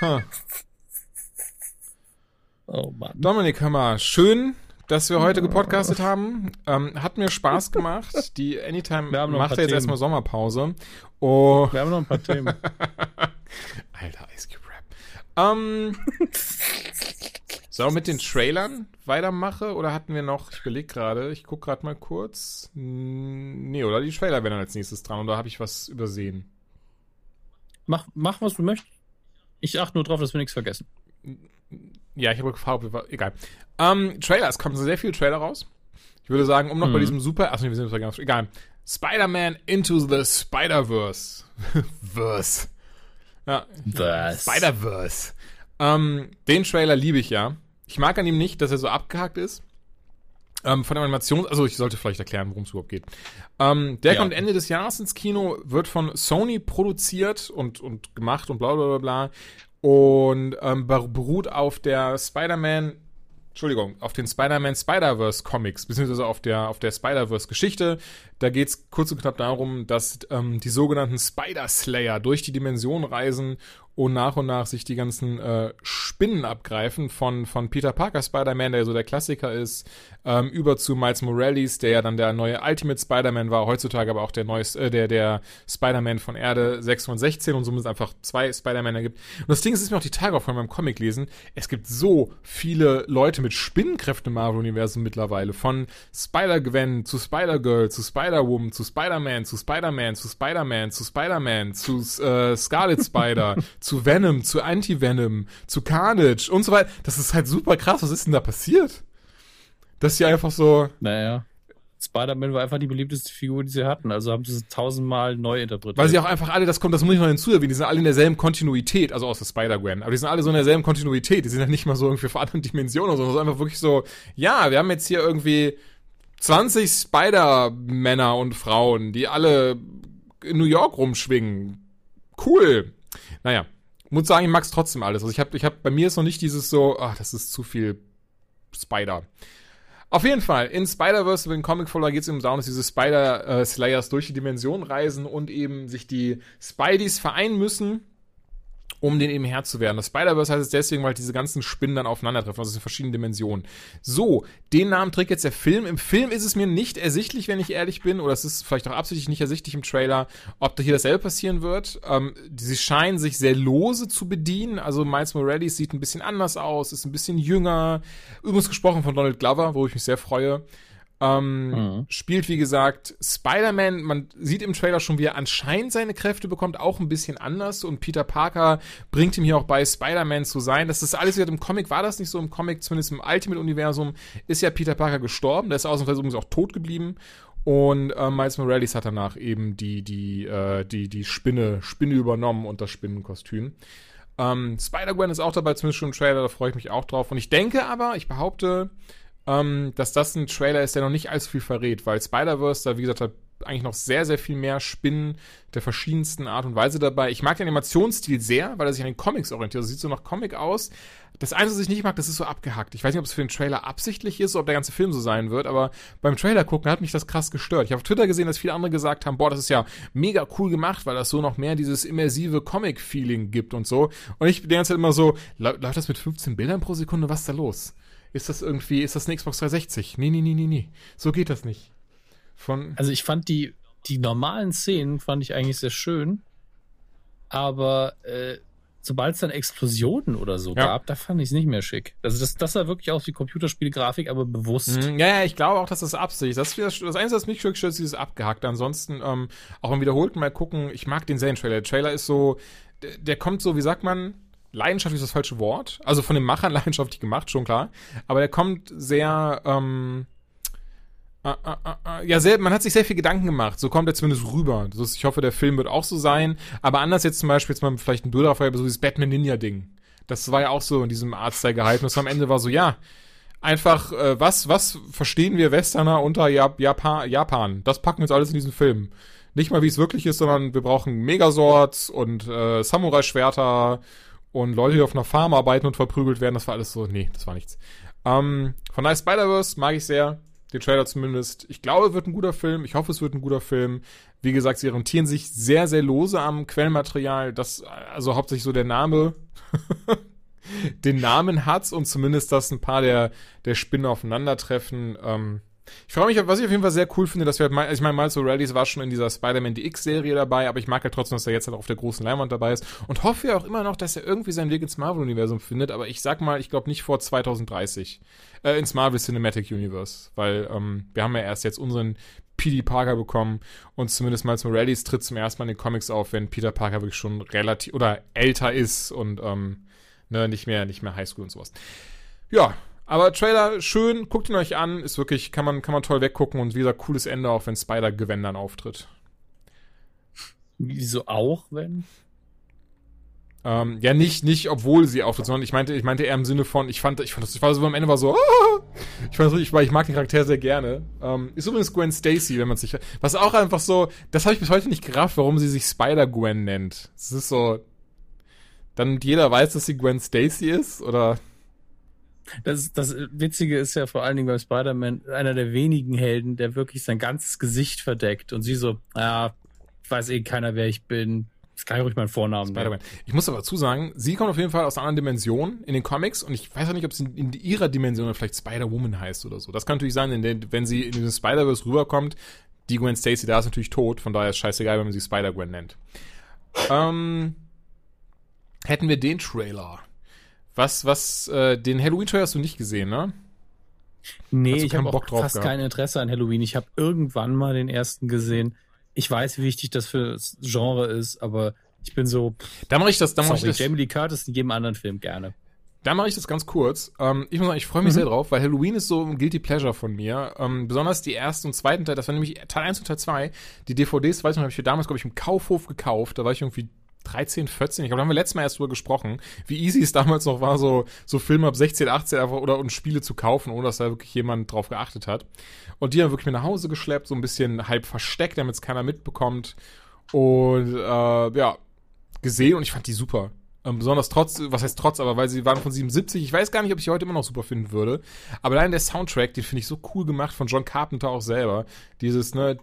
Huh. Oh Mann. Dominik, hör mal, schön, dass wir heute gepodcastet haben. Ähm, hat mir Spaß gemacht. Die Anytime macht ja jetzt erstmal Sommerpause. Oh. Wir haben noch ein paar Themen. Alter, Ice Cube Rap. Ähm, sollen wir mit den Trailern weitermachen oder hatten wir noch, ich überlege gerade, ich gucke gerade mal kurz. Nee, oder die Trailer werden dann als nächstes dran oder habe ich was übersehen? Mach, mach, was du möchtest. Ich achte nur drauf, dass wir nichts vergessen. Ja, ich habe gefragt, egal. Ähm, Trailer, es kommen sehr viele Trailer raus. Ich würde sagen, um noch mhm. bei diesem super, achso, wir sind ganz, egal. Spider-Man Into the Spider-Verse. Verse. Ja. Verse. Spider-Verse. Ähm, den Trailer liebe ich ja. Ich mag an ihm nicht, dass er so abgehakt ist. Ähm, von der Animation, also ich sollte vielleicht erklären, worum es überhaupt geht. Ähm, der ja. kommt Ende des Jahres ins Kino, wird von Sony produziert und, und gemacht und bla bla bla bla und ähm, beruht auf der Spider-Man Entschuldigung, auf den Spider-Man Spider-Verse Comics, beziehungsweise auf der, auf der Spider-Verse Geschichte. Da geht es kurz und knapp darum, dass ähm, die sogenannten Spider-Slayer durch die Dimension reisen und nach und nach sich die ganzen äh, Spinnen abgreifen von, von Peter Parker Spider-Man, der so der Klassiker ist, ähm, über zu Miles Morales, der ja dann der neue Ultimate Spider-Man war, heutzutage aber auch der neue, äh, der, der Spider-Man von Erde 616 und somit einfach zwei Spider-Man gibt. Und das Ding ist, ist mir auch die Tage auch von meinem Comic lesen, es gibt so viele Leute mit Spinnenkräften im Marvel-Universum mittlerweile, von Spider-Gwen zu Spider-Girl zu Spider-Woman zu Spider-Man zu Spider-Man zu Spider-Man zu Spider-Man zu äh, Scarlet Spider zu Venom, zu Anti-Venom, zu Carnage und so weiter. Das ist halt super krass. Was ist denn da passiert? Dass sie einfach so. Naja. Spider-Man war einfach die beliebteste Figur, die sie hatten. Also haben sie es tausendmal neu interpretiert. Weil sie auch einfach alle, das kommt, das muss ich noch hinzuerwähnen, die sind alle in derselben Kontinuität, also außer Spider-Gwen, aber die sind alle so in derselben Kontinuität. Die sind ja nicht mal so irgendwie von anderen Dimensionen, sondern so einfach wirklich so, ja, wir haben jetzt hier irgendwie 20 Spider-Männer und Frauen, die alle in New York rumschwingen. Cool. Naja, muss sagen, ich mag's trotzdem alles. Also ich habe, ich hab, bei mir ist noch nicht dieses so, ach, das ist zu viel Spider. Auf jeden Fall, in Spider-Verse, in Comic Folder geht es eben darum, dass diese Spider-Slayers durch die Dimension reisen und eben sich die Spideys vereinen müssen, um den eben Herr zu werden. Das Spider-Verse heißt es deswegen, weil diese ganzen Spinnen dann aufeinandertreffen, also in verschiedenen Dimensionen. So, den Namen trägt jetzt der Film. Im Film ist es mir nicht ersichtlich, wenn ich ehrlich bin, oder es ist vielleicht auch absichtlich nicht ersichtlich im Trailer, ob da hier dasselbe passieren wird. Ähm, sie scheinen sich sehr lose zu bedienen, also Miles Morales sieht ein bisschen anders aus, ist ein bisschen jünger. Übrigens gesprochen von Donald Glover, wo ich mich sehr freue. Ähm, mhm. Spielt, wie gesagt, Spider-Man. Man sieht im Trailer schon, wie er anscheinend seine Kräfte bekommt, auch ein bisschen anders. Und Peter Parker bringt ihm hier auch bei, Spider-Man zu sein. Das ist alles wieder im Comic, war das nicht so im Comic, zumindest im Ultimate-Universum, ist ja Peter Parker gestorben. Der ist ausnahmsweise übrigens auch tot geblieben. Und äh, Miles Morales hat danach eben die, die, äh, die, die Spinne, Spinne übernommen und das Spinnenkostüm. Ähm, Spider-Gwen ist auch dabei, zumindest schon im Trailer, da freue ich mich auch drauf. Und ich denke aber, ich behaupte, ähm, dass das ein Trailer ist, der noch nicht allzu viel verrät, weil Spider-Verse da, wie gesagt, hat eigentlich noch sehr, sehr viel mehr Spinnen der verschiedensten Art und Weise dabei. Ich mag den Animationsstil sehr, weil er sich an den Comics orientiert. Das sieht so nach Comic aus. Das Einzige, was ich nicht mag, das ist so abgehackt. Ich weiß nicht, ob es für den Trailer absichtlich ist, ob der ganze Film so sein wird, aber beim Trailer gucken hat mich das krass gestört. Ich habe auf Twitter gesehen, dass viele andere gesagt haben, boah, das ist ja mega cool gemacht, weil das so noch mehr dieses immersive Comic-Feeling gibt und so. Und ich bin die ganze Zeit immer so, läuft das mit 15 Bildern pro Sekunde? Was ist da los? Ist das irgendwie, ist das eine Xbox 360? Nee, nee, nee, nee, nee. So geht das nicht. Von also ich fand die, die normalen Szenen fand ich eigentlich sehr schön, aber äh, sobald es dann Explosionen oder so ja. gab, da fand ich es nicht mehr schick. Also das, das sah wirklich aus wie Computerspielgrafik, aber bewusst. Mhm, ja, ja, ich glaube auch, dass das Absicht. Das, das, das Einzige, was mich wirklich stört, ist dieses abgehackt. Ansonsten, ähm, auch im wiederholten Mal gucken, ich mag den Serien-Trailer. Der Trailer ist so, der, der kommt so, wie sagt man, leidenschaftlich ist das falsche Wort. Also von den Machern leidenschaftlich gemacht, schon klar. Aber der kommt sehr, ähm, äh, äh, äh, ja, sehr, man hat sich sehr viel Gedanken gemacht. So kommt er zumindest rüber. Ist, ich hoffe, der Film wird auch so sein. Aber anders jetzt zum Beispiel, jetzt mal vielleicht ein Bilder so dieses Batman-Ninja-Ding. Das war ja auch so in diesem Artstyle-Geheimnis. Am Ende war so, ja, einfach, äh, was, was verstehen wir Westerner unter Jap Japan, Japan? Das packen wir jetzt alles in diesen Film. Nicht mal, wie es wirklich ist, sondern wir brauchen Megaswords und äh, Samurai-Schwerter und Leute, die auf einer Farm arbeiten und verprügelt werden, das war alles so, nee, das war nichts. Ähm, von Nice Spider-Verse mag ich sehr, den Trailer zumindest. Ich glaube, wird ein guter Film. Ich hoffe, es wird ein guter Film. Wie gesagt, sie orientieren sich sehr, sehr lose am Quellenmaterial. Das, also hauptsächlich so der Name, den Namen hat's und zumindest, dass ein paar der, der Spinnen aufeinandertreffen. Ähm, ich freue mich, was ich auf jeden Fall sehr cool finde, dass wir halt, ich meine, Miles O'Reilly war schon in dieser Spider-Man DX-Serie dabei, aber ich mag halt trotzdem, dass er jetzt halt auf der großen Leinwand dabei ist und hoffe ja auch immer noch, dass er irgendwie seinen Weg ins Marvel-Universum findet, aber ich sag mal, ich glaube nicht vor 2030 äh, ins Marvel Cinematic Universe, weil ähm, wir haben ja erst jetzt unseren P.D. Parker bekommen und zumindest Miles Morales tritt zum ersten Mal in den Comics auf, wenn Peter Parker wirklich schon relativ oder älter ist und ähm, ne, nicht mehr, nicht mehr Highschool und sowas. Ja, aber Trailer schön, guckt ihn euch an, ist wirklich, kann man, kann man toll weggucken und wie gesagt, cooles Ende, auch wenn Spider-Gwen dann auftritt. Wieso auch, wenn? Ähm, ja, nicht, nicht, obwohl sie auftritt, sondern ich meinte, ich meinte eher im Sinne von, ich fand, ich fand das, ich war so am Ende war so, ah! ich fand das, ich, ich mag den Charakter sehr gerne. Ähm, ist übrigens Gwen Stacy, wenn man sich, was auch einfach so, das habe ich bis heute nicht gerafft, warum sie sich Spider-Gwen nennt. Es ist so, dann jeder weiß, dass sie Gwen Stacy ist, oder? Das, das Witzige ist ja vor allen Dingen bei Spider-Man einer der wenigen Helden, der wirklich sein ganzes Gesicht verdeckt und sie so, ja, weiß eh keiner, wer ich bin. Das kann ich ruhig meinen Vornamen Spider-Man. Ich muss aber dazu sagen, sie kommt auf jeden Fall aus einer anderen Dimension in den Comics und ich weiß auch nicht, ob sie in, ihrer Dimension vielleicht Spider-Woman heißt oder so. Das kann natürlich sein, der, wenn sie in den Spider-Verse rüberkommt, die Gwen Stacy da ist natürlich tot, von daher ist es scheißegal, wenn man sie Spider-Gwen nennt. Ähm, hätten wir den Trailer. Was, was, äh, den Halloween-Trailer hast du nicht gesehen, ne? Nee, ich habe auch fast gehabt? kein Interesse an Halloween. Ich habe irgendwann mal den ersten gesehen. Ich weiß, wie wichtig das für das Genre ist, aber ich bin so. Da mache ich das, da mache ich das. Jamie Lee Curtis in jedem anderen Film gerne. Da mache ich das ganz kurz. Ähm, ich muss sagen, ich freue mich mhm. sehr drauf, weil Halloween ist so ein Guilty Pleasure von mir. Ähm, besonders die ersten und zweiten Teil, das war nämlich Teil 1 und Teil 2. Die DVDs, weiß ich noch, habe ich für damals, glaube ich, im Kaufhof gekauft. Da war ich irgendwie 13, 14, ich glaube, da haben wir letztes Mal erst drüber gesprochen, wie easy es damals noch war, so, so Filme ab 16, 18 einfach oder und Spiele zu kaufen, ohne dass da wirklich jemand drauf geachtet hat. Und die haben wirklich mit nach Hause geschleppt, so ein bisschen halb versteckt, damit es keiner mitbekommt. Und äh, ja, gesehen und ich fand die super. Ähm, besonders trotz, was heißt trotz, aber weil sie waren von 77. Ich weiß gar nicht, ob ich sie heute immer noch super finden würde. Aber allein der Soundtrack, den finde ich so cool gemacht von John Carpenter auch selber. Dieses, ne,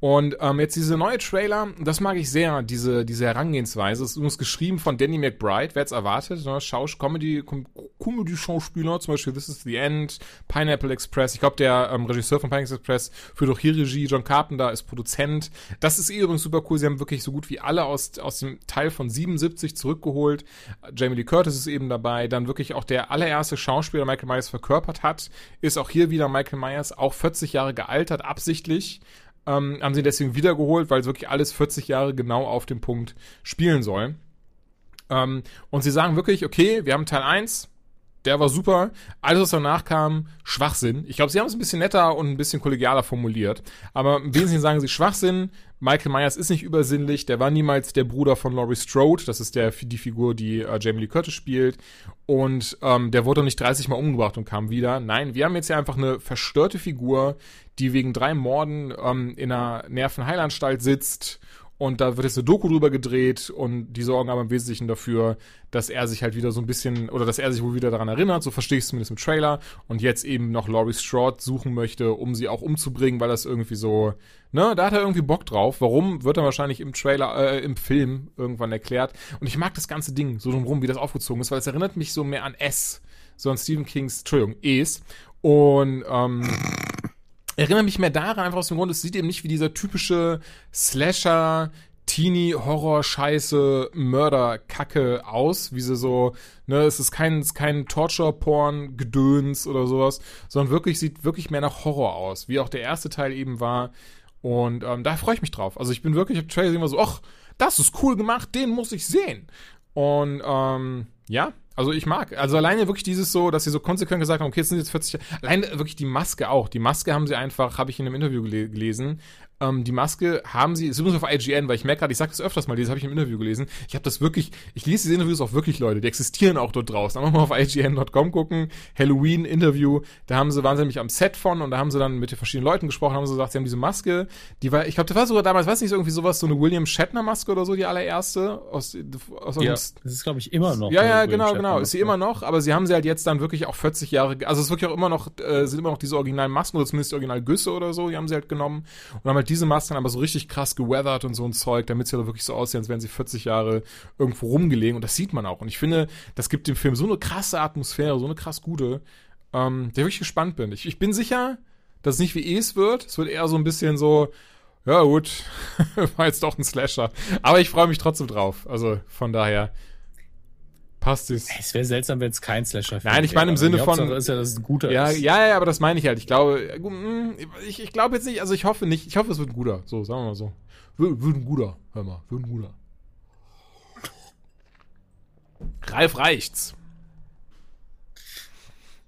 und ähm, jetzt diese neue Trailer, das mag ich sehr, diese, diese Herangehensweise. Es ist übrigens geschrieben von Danny McBride, wer es erwartet, ne? Schausch Comedy, Comedy-Schauspieler, zum Beispiel This is the End, Pineapple Express. Ich glaube, der ähm, Regisseur von Pineapple Express führt auch hier Regie, John Carpenter ist Produzent. Das ist eh übrigens super cool. Sie haben wirklich so gut wie alle aus, aus dem Teil von 77 zurückgeholt. Jamie Lee Curtis ist eben dabei. Dann wirklich auch der allererste Schauspieler, Michael Myers verkörpert hat, ist auch hier wieder Michael Myers, auch 40 Jahre gealtert, absichtlich. Ähm, haben sie deswegen wiedergeholt, weil es wirklich alles 40 Jahre genau auf dem Punkt spielen soll. Ähm, und sie sagen wirklich, okay, wir haben Teil 1, der war super. Alles, was danach kam, Schwachsinn. Ich glaube, sie haben es ein bisschen netter und ein bisschen kollegialer formuliert. Aber im Wesentlichen sagen sie Schwachsinn. Michael Myers ist nicht übersinnlich. Der war niemals der Bruder von Laurie Strode. Das ist der, die Figur, die äh, Jamie Lee Curtis spielt. Und ähm, der wurde nicht 30 Mal umgebracht und kam wieder. Nein, wir haben jetzt ja einfach eine verstörte Figur, die wegen drei Morden ähm, in einer Nervenheilanstalt sitzt und da wird jetzt eine Doku drüber gedreht und die sorgen aber im Wesentlichen dafür, dass er sich halt wieder so ein bisschen, oder dass er sich wohl wieder daran erinnert, so verstehe ich es zumindest im Trailer, und jetzt eben noch Laurie Strode suchen möchte, um sie auch umzubringen, weil das irgendwie so, ne, da hat er irgendwie Bock drauf. Warum, wird er wahrscheinlich im Trailer, äh, im Film irgendwann erklärt. Und ich mag das ganze Ding so drumherum, wie das aufgezogen ist, weil es erinnert mich so mehr an S, so an Stephen Kings, Entschuldigung, Es. Und, ähm, erinnere mich mehr daran, einfach aus dem Grund, es sieht eben nicht wie dieser typische Slasher, Teenie, Horror, Scheiße, Mörder, Kacke aus, wie sie so, ne, es ist kein, es ist kein Torture-Porn, Gedöns oder sowas, sondern wirklich, sieht wirklich mehr nach Horror aus, wie auch der erste Teil eben war. Und ähm, da freue ich mich drauf. Also ich bin wirklich im Trailer immer so, ach, das ist cool gemacht, den muss ich sehen. Und ähm, ja, also ich mag, also alleine wirklich dieses so, dass sie so konsequent gesagt haben, okay, jetzt sind jetzt 40, alleine wirklich die Maske auch. Die Maske haben sie einfach, habe ich in einem Interview gelesen, ähm, die Maske haben sie, ist übrigens auf IGN, weil ich merke gerade, ich sage das öfters mal, das habe ich im Interview gelesen. Ich habe das wirklich, ich lese diese Interviews auch wirklich, Leute, die existieren auch dort draußen. Einfach mal auf IGN.com gucken, Halloween-Interview, da haben sie, waren sie nämlich am Set von und da haben sie dann mit den verschiedenen Leuten gesprochen, haben sie gesagt, sie haben diese Maske, die war, ich glaube, das war sogar damals, weiß nicht, so irgendwie sowas, so eine William Shatner-Maske oder so, die allererste. Aus, aus ja, das ist, glaube ich, immer noch. Ja, ja, genau, genau, ist sie immer noch, aber sie haben sie halt jetzt dann wirklich auch 40 Jahre, also es ist wirklich auch immer noch, äh, sind immer noch diese originalen Masken oder zumindest die original Güsse oder so, die haben sie halt genommen und haben halt diese Masken aber so richtig krass geweathert und so ein Zeug, damit sie da wirklich so aussehen, als wären sie 40 Jahre irgendwo rumgelegen. Und das sieht man auch. Und ich finde, das gibt dem Film so eine krasse Atmosphäre, so eine krass gute, ähm, der wirklich gespannt bin. Ich, ich bin sicher, dass es nicht wie es wird. Es wird eher so ein bisschen so, ja gut, war jetzt doch ein Slasher. Aber ich freue mich trotzdem drauf. Also von daher passt es. Es wäre seltsam, wenn es kein Slasher wäre. Nein, ich meine im Sinne von. ist ja, dass es ein guter ja, ist. Ja, ja, aber das meine ich halt. Ich glaube, hm, ich, ich glaube jetzt nicht, also ich hoffe nicht, ich hoffe, es wird ein guter. So, sagen wir mal so. Wird, wird ein guter, hör mal, wird ein guter. Ralf reicht's.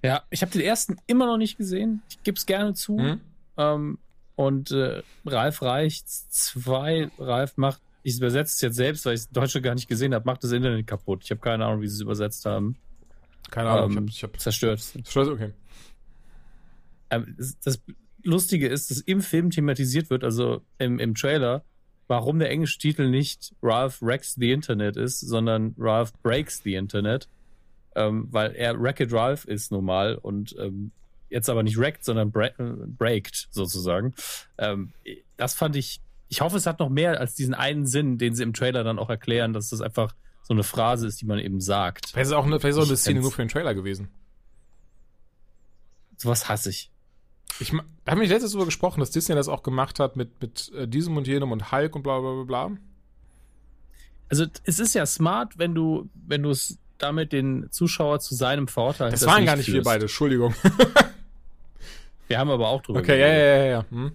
Ja, ich habe den ersten immer noch nicht gesehen. Ich gebe es gerne zu. Hm? Ähm, und äh, Ralf reicht's. Zwei, Ralf macht ich übersetze es jetzt selbst, weil ich es Deutsche gar nicht gesehen habe, macht das Internet kaputt. Ich habe keine Ahnung, wie sie es übersetzt haben. Keine Ahnung, ähm, ich habe hab zerstört. Zerstört, okay. Ähm, das, Lustige ist, dass im Film thematisiert wird, also im, im Trailer, warum der englische Titel nicht Ralph Wrecks the Internet ist, sondern Ralph Breaks the Internet. Ähm, weil er Wreck-It Ralph ist normal und ähm, jetzt aber nicht wrecked, sondern bra breaked sozusagen. Ähm, das fand ich ich hoffe, es hat noch mehr als diesen einen Sinn, den sie im Trailer dann auch erklären, dass das einfach so eine Phrase ist, die man eben sagt. Vielleicht ist auch eine, vielleicht ist auch eine Szene nur für den Trailer gewesen. Sowas hasse ich. Ich haben wir letztes darüber gesprochen, dass Disney das auch gemacht hat mit, mit äh, diesem und jenem und Hulk und bla bla bla bla. Also es ist ja smart, wenn du, wenn du es damit den Zuschauer zu seinem Vorteil Das waren gar nicht führst. wir beide, Entschuldigung. wir haben aber auch drüber Okay, ja, ja, ja, ja. Hm.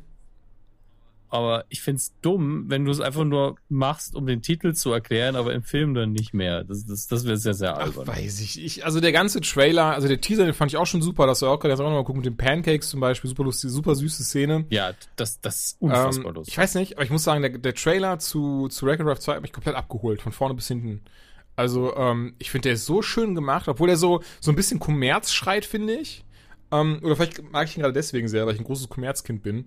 Aber ich find's dumm, wenn du es einfach nur machst, um den Titel zu erklären, aber im Film dann nicht mehr. Das, das, das wäre sehr, sehr albern. Ach, weiß ich. ich. Also der ganze Trailer, also der Teaser, den fand ich auch schon super. Das war auch gerade jetzt auch nochmal gucken mit den Pancakes zum Beispiel. Super lustige, super süße Szene. Ja, das, das ist unfassbar Ähm, lustig. ich weiß nicht, aber ich muss sagen, der, der Trailer zu, zu Wreck-It Ralph 2 hat mich komplett abgeholt, von vorne bis hinten. Also, ähm, ich finde, der ist so schön gemacht, obwohl er so, so ein bisschen Kommerz schreit, finde ich. Ähm, oder vielleicht mag ich ihn gerade deswegen sehr, weil ich ein großes Kommerzkind bin.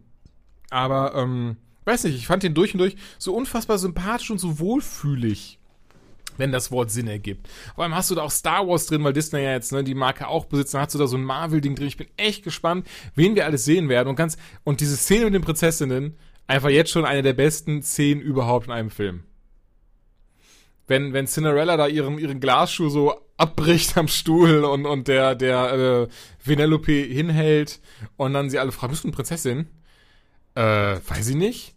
Aber, ähm, weiß nicht, ich fand den durch und durch so unfassbar sympathisch und so wohlfühlig. Wenn das Wort Sinn ergibt. Vor allem hast du da auch Star Wars drin, weil Disney ja jetzt ne, die Marke auch besitzt. Dann hast du da so ein Marvel-Ding drin. Ich bin echt gespannt, wen wir alles sehen werden. Und ganz, und diese Szene mit den Prinzessinnen, einfach jetzt schon eine der besten Szenen überhaupt in einem Film. Wenn, wenn Cinderella da ihren, ihren Glasschuh so abbricht am Stuhl und, und der, der äh, Vanellope hinhält und dann sie alle fragen, bist du eine Prinzessin? Äh, weiß ich nicht.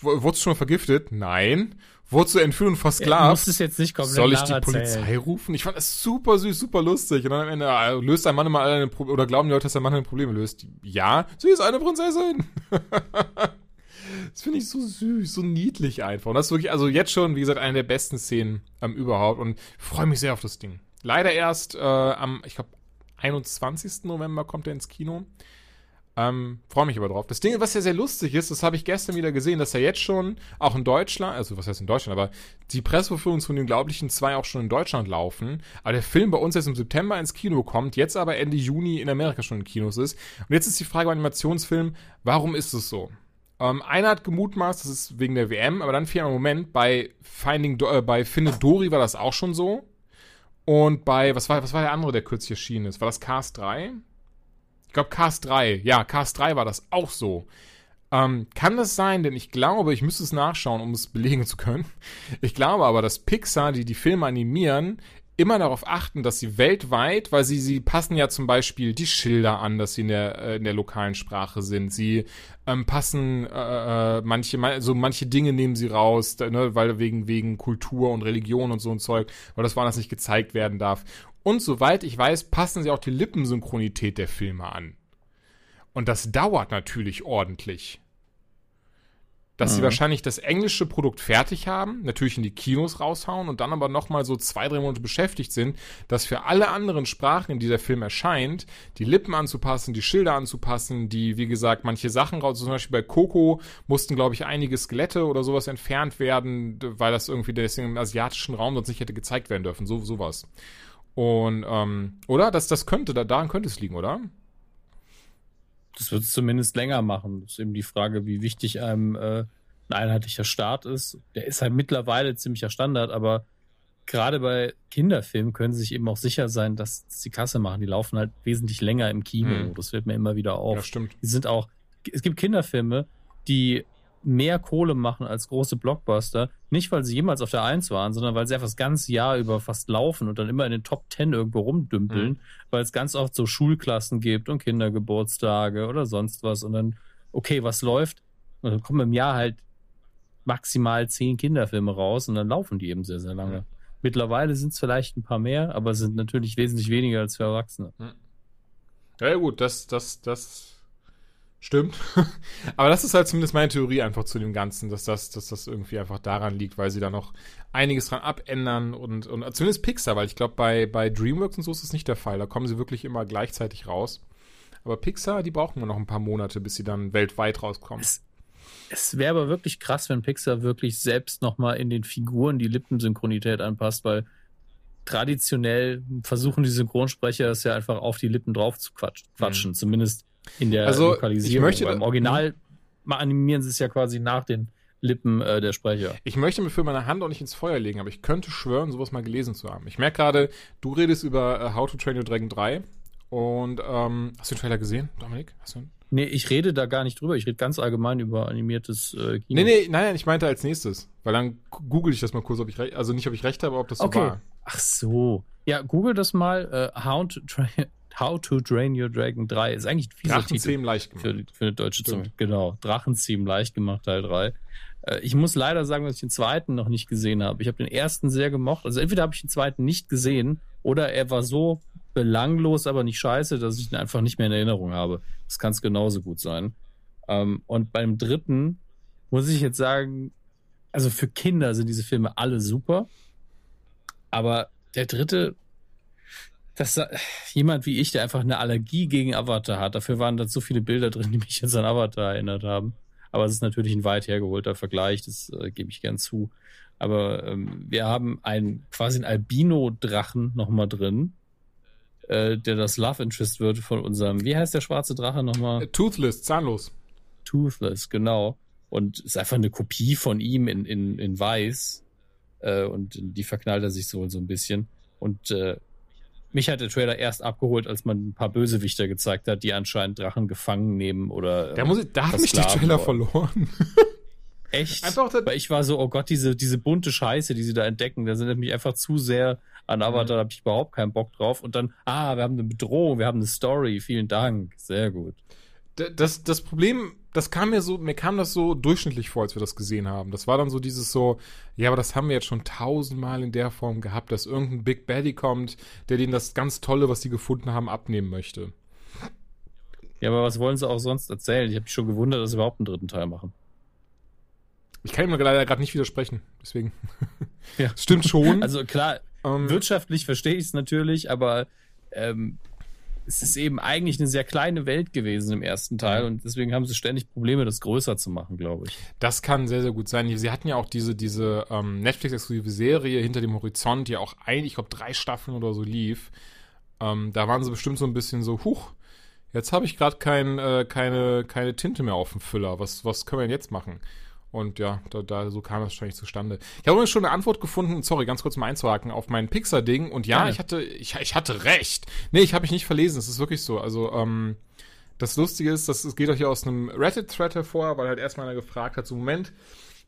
W wurdest du schon mal vergiftet? Nein. Wurdest du entführt und versklavt? es jetzt nicht komplett Soll ich die. Polizei rufen? Ich fand das super süß, super lustig. Und dann am Ende äh, löst ein Mann immer alle Pro oder glauben die Leute, dass der Mann eine Probleme löst. Ja, sie ist eine Prinzessin. das finde ich so süß, so niedlich einfach. Und das ist wirklich, also jetzt schon, wie gesagt, eine der besten Szenen ähm, überhaupt. Und freue mich sehr auf das Ding. Leider erst äh, am, ich glaube, 21. November kommt er ins Kino. Ähm, Freue mich aber drauf. Das Ding, was ja sehr lustig ist, das habe ich gestern wieder gesehen, dass er jetzt schon auch in Deutschland, also was heißt in Deutschland, aber die Presseverführungen von den Unglaublichen 2 auch schon in Deutschland laufen. Aber der Film bei uns jetzt im September ins Kino kommt, jetzt aber Ende Juni in Amerika schon in Kinos ist. Und jetzt ist die Frage beim Animationsfilm, warum ist es so? Ähm, einer hat gemutmaßt, das ist wegen der WM, aber dann fiel ein Moment, bei Finding, Do äh, bei Finde Dory war das auch schon so. Und bei, was war, was war der andere, der kürzlich erschienen ist? War das Cars 3? Ich glaube Cars 3. Ja, Cars 3 war das auch so. Ähm, kann das sein, denn ich glaube, ich müsste es nachschauen, um es belegen zu können. Ich glaube aber, dass Pixar, die die Filme animieren, immer darauf achten, dass sie weltweit, weil sie, sie passen ja zum Beispiel die Schilder an, dass sie in der, äh, in der lokalen Sprache sind. Sie ähm, passen äh, äh, manche, man- so manche Dinge nehmen sie raus, ne, weil wegen, wegen Kultur und Religion und so ein Zeug, weil das woanders nicht gezeigt werden darf. Und soweit ich weiß, passen sie auch die Lippensynchronität der Filme an. Und das dauert natürlich ordentlich. Dass sie wahrscheinlich das englische Produkt fertig haben, natürlich in die Kinos raushauen und dann aber nochmal so zwei, drei Monate beschäftigt sind, das für alle anderen Sprachen, in die der Film erscheint, die Lippen anzupassen, die Schilder anzupassen, die, wie gesagt, manche Sachen raus, zum Beispiel bei Coco mussten, glaube ich, einige Skelette oder sowas entfernt werden, weil das irgendwie deswegen im asiatischen Raum sonst nicht hätte gezeigt werden dürfen, so, sowas. Und, ähm, oder? Das, das könnte, da, daran könnte es liegen, oder? Das wird es zumindest länger machen. Das ist eben die Frage, wie wichtig einem äh, ein einheitlicher Start ist. Der ist halt mittlerweile ziemlicher Standard, aber gerade bei Kinderfilmen können sie sich eben auch sicher sein, dass sie Kasse machen. Die laufen halt wesentlich länger im Kino. Hm. Das fällt mir immer wieder auf. Ja, stimmt. Die sind auch, es gibt Kinderfilme, die mehr Kohle machen als große Blockbuster. Nicht, weil sie jemals auf der Eins waren, sondern weil sie einfach das ganze Jahr über fast laufen und dann immer in den Top Ten irgendwo rumdümpeln, Mhm. weil es ganz oft so Schulklassen gibt und Kindergeburtstage oder sonst was. Und dann, okay, was läuft? Und dann kommen im Jahr halt maximal zehn Kinderfilme raus und dann laufen die eben sehr, sehr lange. Mhm. Mittlerweile sind es vielleicht ein paar mehr, aber es sind natürlich wesentlich weniger als für Erwachsene. Ja, ja, gut, das, das, das stimmt. Aber das ist halt zumindest meine Theorie einfach zu dem Ganzen, dass das, dass das irgendwie einfach daran liegt, weil sie da noch einiges dran abändern und, und zumindest Pixar, weil ich glaube, bei, bei DreamWorks und so ist es nicht der Fall. Da kommen sie wirklich immer gleichzeitig raus. Aber Pixar, die brauchen wir noch ein paar Monate, bis sie dann weltweit rauskommen. Es, es wäre aber wirklich krass, wenn Pixar wirklich selbst nochmal in den Figuren die Lippensynchronität anpasst, weil traditionell versuchen die Synchronsprecher es ja einfach auf die Lippen drauf zu quatsch, quatschen, zumindest in der Mhm. Also, Lokalisierung. ich möchte Beim Original mal animieren sie es ja quasi nach den Lippen äh, der Sprecher. Ich möchte mir für meine Hand auch nicht ins Feuer legen, aber ich könnte schwören, sowas mal gelesen zu haben. Ich merke gerade, du redest über äh, How to Train Your Dragon 3 und ähm, hast du den Trailer gesehen, Dominik? Hast du ihn? Nee, ich rede da gar nicht drüber. Ich rede ganz allgemein über animiertes äh, Kino. Nee, nee, nein, ich meinte als nächstes. Weil dann google ich das mal kurz, ob ich recht, also nicht, ob ich recht habe, aber ob das so Okay. war. Ach so. Ja, google das mal. Äh, How, to Train, How to Train Your Dragon 3. Ist eigentlich ein fieser. Drachenzähmen leicht gemacht. Für, für eine deutsche. Zunge. Genau. Drachenziehen leicht gemacht, Teil 3. Äh, ich muss leider sagen, dass ich den zweiten noch nicht gesehen habe. Ich habe den ersten sehr gemocht. Also entweder habe ich den zweiten nicht gesehen oder er war so belanglos, aber nicht scheiße, dass ich ihn einfach nicht mehr in Erinnerung habe. Das kann es genauso gut sein. Ähm, und beim dritten muss ich jetzt sagen, also für Kinder sind diese Filme alle super. Aber der dritte, dass jemand wie ich, der einfach eine Allergie gegen Avatar hat, dafür waren da so viele Bilder drin, die mich jetzt an Avatar erinnert haben. Aber es ist natürlich ein weit hergeholter Vergleich, das äh, gebe ich gern zu. Aber ähm, wir haben einen quasi einen Albino-Drachen nochmal drin, äh, der das Love Interest wird von unserem, wie heißt der schwarze Drache nochmal? Äh, Toothless, zahnlos. Toothless, genau. Und ist einfach eine Kopie von ihm in, in, in weiß. Äh, und die verknallt er sich so, so ein bisschen. Und äh, mich hat der Trailer erst abgeholt, als man ein paar Bösewichter gezeigt hat, die anscheinend Drachen gefangen nehmen oder. Da, muss ich, da hat mich der Trailer verloren. Echt? Einfach Weil ich war so, oh Gott, diese, diese bunte Scheiße, die sie da entdecken, da sind mich einfach zu sehr an Avatar, mhm. da habe ich überhaupt keinen Bock drauf. Und dann, ah, wir haben eine Bedrohung, wir haben eine Story, vielen Dank, sehr gut. Das, das Problem, das kam mir so, mir kam das so durchschnittlich vor, als wir das gesehen haben. Das war dann so dieses so, ja, aber das haben wir jetzt schon tausendmal in der Form gehabt, dass irgendein Big Baddy kommt, der denen das ganz Tolle, was sie gefunden haben, abnehmen möchte. Ja, aber was wollen sie auch sonst erzählen? Ich habe mich schon gewundert, dass sie überhaupt einen dritten Teil machen. Ich kann ihm leider gerade nicht widersprechen, deswegen. Ja. Stimmt schon. Also klar, ähm, wirtschaftlich verstehe ich es natürlich, aber ähm, es ist eben eigentlich eine sehr kleine Welt gewesen im ersten Teil und deswegen haben sie ständig Probleme, das größer zu machen, glaube ich. Das kann sehr, sehr gut sein. Sie hatten ja auch diese, diese ähm, Netflix-exklusive Serie hinter dem Horizont, die auch eigentlich, ich glaube, drei Staffeln oder so lief. Ähm, da waren sie bestimmt so ein bisschen so, huch, jetzt habe ich gerade kein, äh, keine, keine Tinte mehr auf dem Füller. Was, was können wir denn jetzt machen? Und ja, da, da so kam es wahrscheinlich zustande. Ich habe übrigens schon eine Antwort gefunden, sorry, ganz kurz mal einzuhaken, auf mein Pixar-Ding. Und ja, ja, ich hatte, ich, ich hatte recht. Nee, ich habe mich nicht verlesen, es ist wirklich so. Also, ähm, das Lustige ist, dass es geht euch hier aus einem Reddit-Thread hervor, weil halt erstmal einer gefragt hat, so Moment,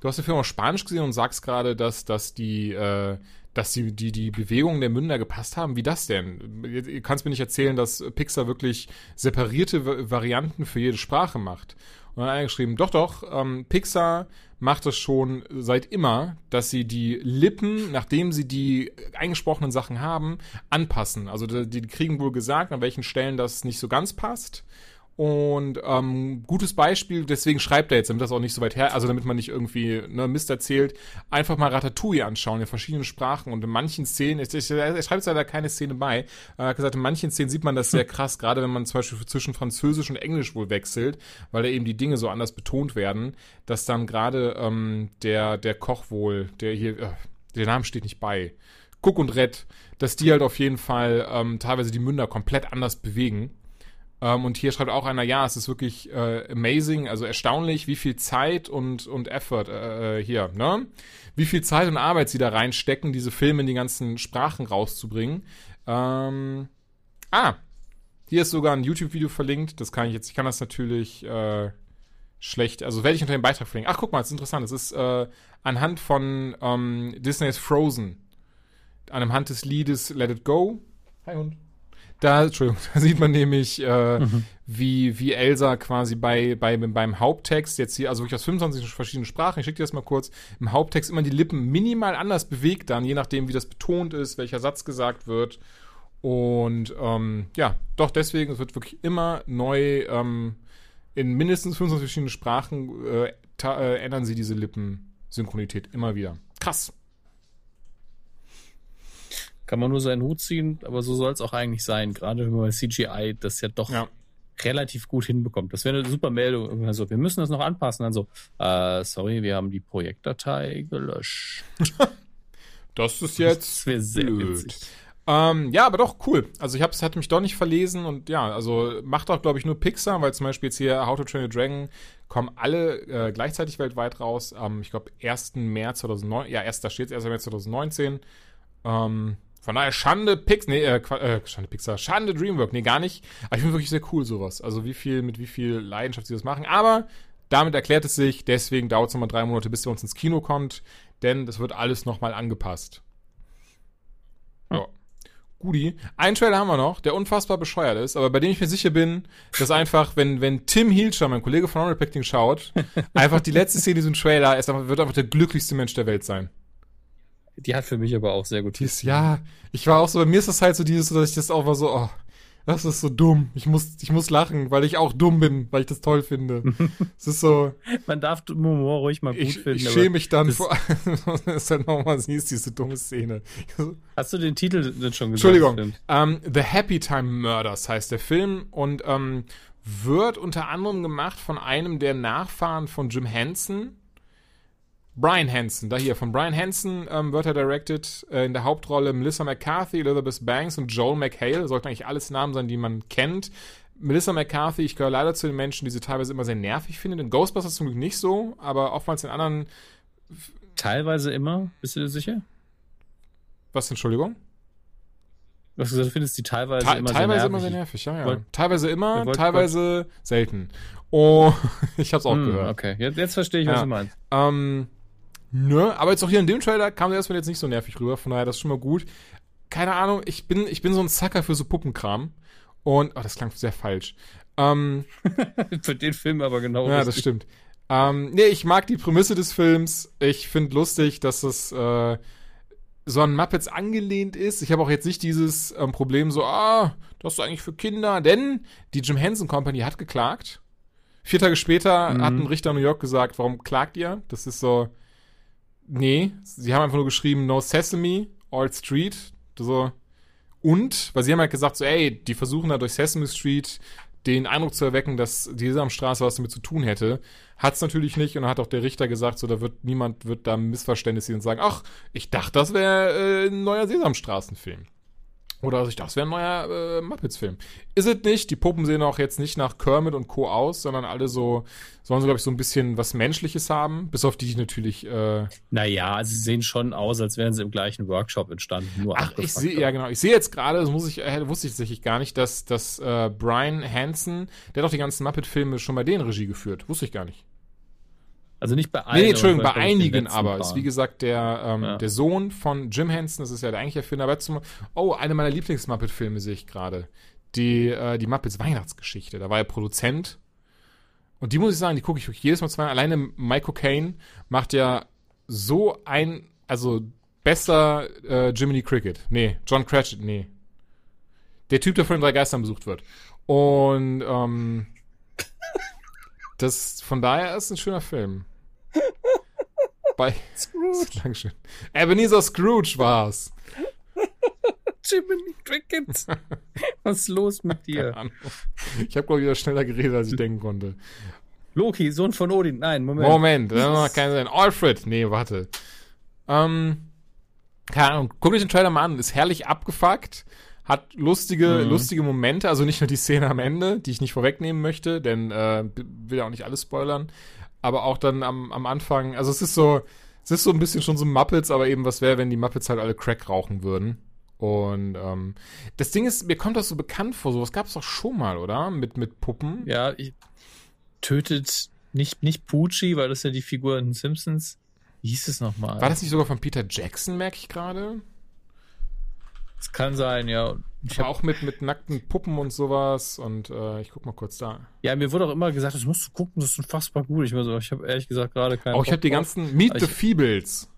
du hast den Film auf Spanisch gesehen und sagst gerade, dass, dass die, äh, dass die, die, die Bewegungen der Münder gepasst haben. Wie das denn? Du kannst mir nicht erzählen, dass Pixar wirklich separierte Varianten für jede Sprache macht. Und dann eingeschrieben, doch, doch, ähm, Pixar macht es schon seit immer, dass sie die Lippen, nachdem sie die eingesprochenen Sachen haben, anpassen. Also die, die kriegen wohl gesagt, an welchen Stellen das nicht so ganz passt. Und ähm, gutes Beispiel, deswegen schreibt er jetzt, damit das auch nicht so weit her, also damit man nicht irgendwie ne, Mist erzählt, einfach mal Ratatouille anschauen in verschiedenen Sprachen. Und in manchen Szenen, ich, ich, er schreibt leider keine Szene bei, er hat gesagt, in manchen Szenen sieht man das sehr krass, gerade wenn man zum Beispiel zwischen Französisch und Englisch wohl wechselt, weil da eben die Dinge so anders betont werden, dass dann gerade ähm, der, der Koch wohl, der hier, äh, der Name steht nicht bei, Guck und Red, dass die halt auf jeden Fall ähm, teilweise die Münder komplett anders bewegen ähm, und hier schreibt auch einer, ja, es ist wirklich äh, amazing, also erstaunlich, wie viel Zeit und, und Effort äh, äh, hier, ne? Wie viel Zeit und Arbeit sie da reinstecken, diese Filme in die ganzen Sprachen rauszubringen. Ähm, ah, hier ist sogar ein YouTube-Video verlinkt. Das kann ich jetzt, ich kann das natürlich äh, schlecht, also werde ich unter dem Beitrag verlinken. Ach, guck mal, das ist interessant. Das ist äh, anhand von ähm, Disney's Frozen. Anhand des Liedes Let It Go. Hi Hund. Da, Entschuldigung, da sieht man nämlich, äh, mhm. wie, wie Elsa quasi bei, bei, beim Haupttext, jetzt hier, also wirklich aus 25 verschiedenen Sprachen, ich schicke dir das mal kurz, im Haupttext immer die Lippen minimal anders bewegt dann, je nachdem, wie das betont ist, welcher Satz gesagt wird. Und ähm, ja, doch deswegen, es wird wirklich immer neu ähm, in mindestens 25 verschiedenen Sprachen äh, äh, ändern sie diese Lippensynchronität immer wieder. Krass kann man nur seinen Hut ziehen, aber so soll es auch eigentlich sein, gerade wenn man bei CGI das ja doch ja. relativ gut hinbekommt. Das wäre eine super Meldung. Also, wir müssen das noch anpassen. Dann so, äh, sorry, wir haben die Projektdatei gelöscht. das ist jetzt das sehr blöd. Ähm, ja, aber doch, cool. Also ich hab's, hatte mich doch nicht verlesen und ja, also macht auch, glaube ich, nur Pixar, weil zum Beispiel jetzt hier How to Train a Dragon kommen alle äh, gleichzeitig weltweit raus. Am, ich glaube, 1. März 2009, ja, erst da steht 1. März 2019. Ähm, von daher Schande Pix, nee, äh, äh, Schande Pixar, Schande Dreamwork, nee, gar nicht. Aber ich finde wirklich sehr cool sowas. Also wie viel, mit wie viel Leidenschaft sie das machen. Aber damit erklärt es sich, deswegen dauert es nochmal drei Monate, bis er uns ins Kino kommt, denn das wird alles nochmal angepasst. Ja. Gudi. Einen Trailer haben wir noch, der unfassbar bescheuert ist, aber bei dem ich mir sicher bin, dass einfach, wenn, wenn Tim Hielscher, mein Kollege von Unrepacting, schaut, einfach die letzte Szene in diesem Trailer ist, wird einfach der glücklichste Mensch der Welt sein. Die hat für mich aber auch sehr gut. Dies, ja, ich war auch so, bei mir ist das halt so dieses, dass ich das auch mal so, oh. Das ist so dumm. Ich muss, ich muss lachen, weil ich auch dumm bin, weil ich das toll finde. Es ist so. Man darf Humor ruhig mal gut ich, finden. Ich schäme mich dann vor, dass du halt nochmal siehst, diese dumme Szene. Hast du den Titel denn schon gesagt? Entschuldigung. Stimmt. Ähm, The Happy Time Murders heißt der Film und ähm, wird unter anderem gemacht von einem der Nachfahren von Jim Henson. Brian Henson, da hier, von Brian Henson ähm, wird er directed. Äh, in der Hauptrolle Melissa McCarthy, Elizabeth Banks und Joel McHale. Sollten eigentlich alles Namen sein, die man kennt. Melissa McCarthy, ich gehöre leider zu den Menschen, die sie teilweise immer sehr nervig finden. In Ghostbusters zum Glück nicht so, aber oftmals in anderen. Teilweise immer, bist du dir sicher? Was, Entschuldigung? Du hast gesagt, du findest die teilweise Te immer teilweise sehr immer sehr nervig. nervig, ja, ja. Wollt- teilweise immer, wollt teilweise selten. Oh, ich hab's auch Hm, gehört. Okay, jetzt, jetzt verstehe ich, was Ja. du meinst. Ähm, nö, aber jetzt auch hier in dem Trailer kam der erstmal jetzt nicht so nervig rüber, von daher das ist schon mal gut. Keine Ahnung, ich bin, ich bin so ein Sucker für so Puppenkram. Und, oh, das klang sehr falsch. Ähm, Für den Film aber genau. ja, das stimmt. Ähm, nee, ich mag die Prämisse des Films. Ich finde lustig, dass es äh, so an Muppets angelehnt ist. Ich habe auch jetzt nicht dieses ähm, Problem so, ah, das ist eigentlich für Kinder, denn die Jim Henson Company hat geklagt. Vier Tage später Mhm. hat ein Richter in New York gesagt, warum klagt ihr? Das ist so, nee, sie haben einfach nur geschrieben, no Sesame, All Street. So, und, weil sie haben halt gesagt, so, ey, die versuchen da durch Sesame Street den Eindruck zu erwecken, dass die Sesamstraße was damit zu tun hätte. Hat's natürlich nicht und hat auch der Richter gesagt, so, da wird niemand, wird da Missverständnis sehen und sagen, ach, ich dachte, das wäre äh, ein neuer Sesamstraßenfilm. Oder ich dachte, das wäre ein neuer äh, Muppets-Film. Ist es nicht. Die Puppen sehen auch jetzt nicht nach Kermit und Co. aus, sondern alle so, sollen so, glaube ich, so ein bisschen was Menschliches haben. Bis auf die natürlich, äh, Naja, also sie sehen schon aus, als wären sie im gleichen Workshop entstanden. Nur Ach, ich sehe, ja genau. Ich sehe jetzt gerade, das muss ich, äh, wusste ich tatsächlich gar nicht, dass, dass äh, Brian Hansen, der hat doch die ganzen Muppet-Filme schon bei denen Regie geführt. Wusste ich gar nicht. Also nicht bei allen. Nee, Entschuldigung, bei einigen aber. paar. Ist wie gesagt der, ähm, Ja. der Sohn von Jim Henson, das ist ja der eigentliche Erfinder. Aber zum, oh, eine meiner Lieblings-Muppet-Filme sehe ich gerade. Die, äh, die Muppets Weihnachtsgeschichte. Da war er Produzent. Und die muss ich sagen, die gucke ich jedes Mal zweimal. Alleine Michael Caine macht ja so ein, also besser äh, Jiminy Cricket. Nee, John Cratchit, nee. Der Typ, der von den drei Geistern besucht wird. Und ähm, das von daher ist ein schöner Film. Bei Scrooge, Dankeschön. Ebenezer Scrooge war's. Jiminy Cricket. Was ist los mit dir? Ich habe glaube ich wieder schneller geredet, als ich denken konnte. Loki, Sohn von Odin. Nein, Moment. Moment, das macht keinen Sinn. Alfred, nee, warte. Ähm, keine Ahnung, guck dir den Trailer mal an, ist herrlich abgefuckt, hat lustige, Mhm. lustige Momente, also nicht nur die Szene am Ende, die ich nicht vorwegnehmen möchte, denn äh, will ja auch nicht alles spoilern, aber auch dann am, am Anfang, also es ist so, es ist so ein bisschen schon so Muppets, aber eben was wäre, wenn die Muppets halt alle Crack rauchen würden. Und ähm, das Ding ist, mir kommt das so bekannt vor, sowas gab es doch schon mal, oder? Mit, mit Puppen. Ja, ich, tötet nicht, nicht Poochie, weil das ist ja die Figur in den Simpsons. Wie hieß es nochmal? War das nicht sogar von Peter Jackson, merke ich gerade? Das kann sein, ja. Ich hab, auch mit, mit nackten Puppen und sowas. Und äh, ich guck mal kurz da. ja, mir wurde auch immer gesagt, das musst du gucken, das ist unfassbar gut. Ich, so, ich habe ehrlich gesagt gerade keinen Oh, ich habe die ganzen Meet the Feebles.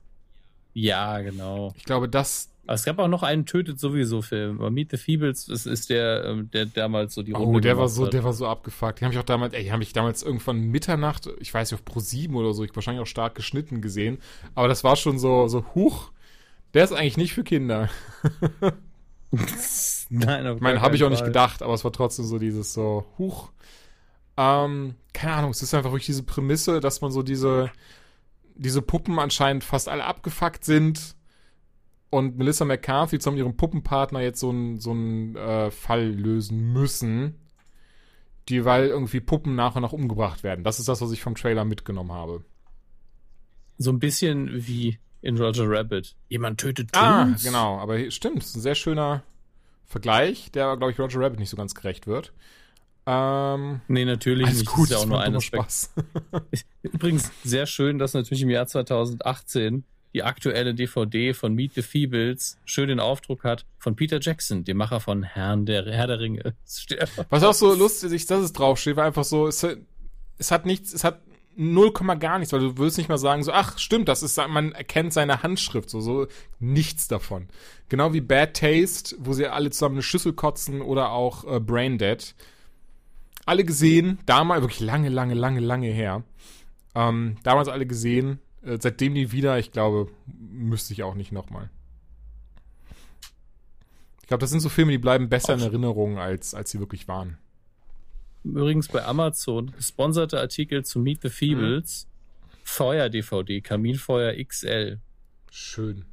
Ja, genau. Ich glaube, das. Aber es gab auch noch einen Tötet sowieso Film. Aber Meet the Feebles, das ist der, ähm, der damals so die Oh, Runde der war so, hat. der war so abgefuckt. Die habe ich auch damals, ey, die habe ich damals irgendwann Mitternacht, ich weiß nicht, auf Pro 7 oder so, ich wahrscheinlich auch stark geschnitten gesehen. Aber das war schon so, so, huch, der ist eigentlich nicht für Kinder. Nein, auf Ich meine, habe ich auch keinen nicht Fall. gedacht, aber es war trotzdem so dieses so, huch. Ähm, keine Ahnung, es ist einfach wirklich diese Prämisse, dass man so diese, diese Puppen anscheinend fast alle abgefuckt sind und Melissa McCarthy zusammen mit ihrem Puppenpartner jetzt so einen so einen, äh, Fall lösen müssen, die weil irgendwie Puppen nach und nach umgebracht werden. Das ist das, was ich vom Trailer mitgenommen habe. So ein bisschen wie in Roger Rabbit. Jemand tötet Ah, Toons. genau, aber hier- stimmt, das ist ein sehr schöner Vergleich, der, glaube ich, Roger Rabbit nicht so ganz gerecht wird. Ähm, Nee, natürlich nicht. gut, das ist ja auch nur ein. Spaß. Übrigens sehr schön, dass natürlich im Jahr 2018 die aktuelle DVD von Meet the Feebles schön den Aufdruck hat von Peter Jackson, dem Macher von Herrn der Herr der Ringe. Was auch so lustig ist, dass es draufsteht, war einfach so, es, es hat nichts, es hat null Komma gar nichts, weil du würdest nicht mal sagen, so, ach, stimmt, das ist, man erkennt seine Handschrift, so, so, nichts davon. Genau wie Bad Taste, wo sie alle zusammen eine Schüssel kotzen oder auch äh, Brain Dead. Alle gesehen, damals, wirklich lange, lange, lange, lange her. Ähm, damals alle gesehen, äh, seitdem die wieder, ich glaube, müsste ich auch nicht nochmal. Ich glaube, das sind so Filme, die bleiben besser in Erinnerung, als, als sie wirklich waren. Übrigens bei Amazon, gesponserte Artikel zu Meet the Feebles, mhm. Feuer-DVD, Kaminfeuer XL. Schön.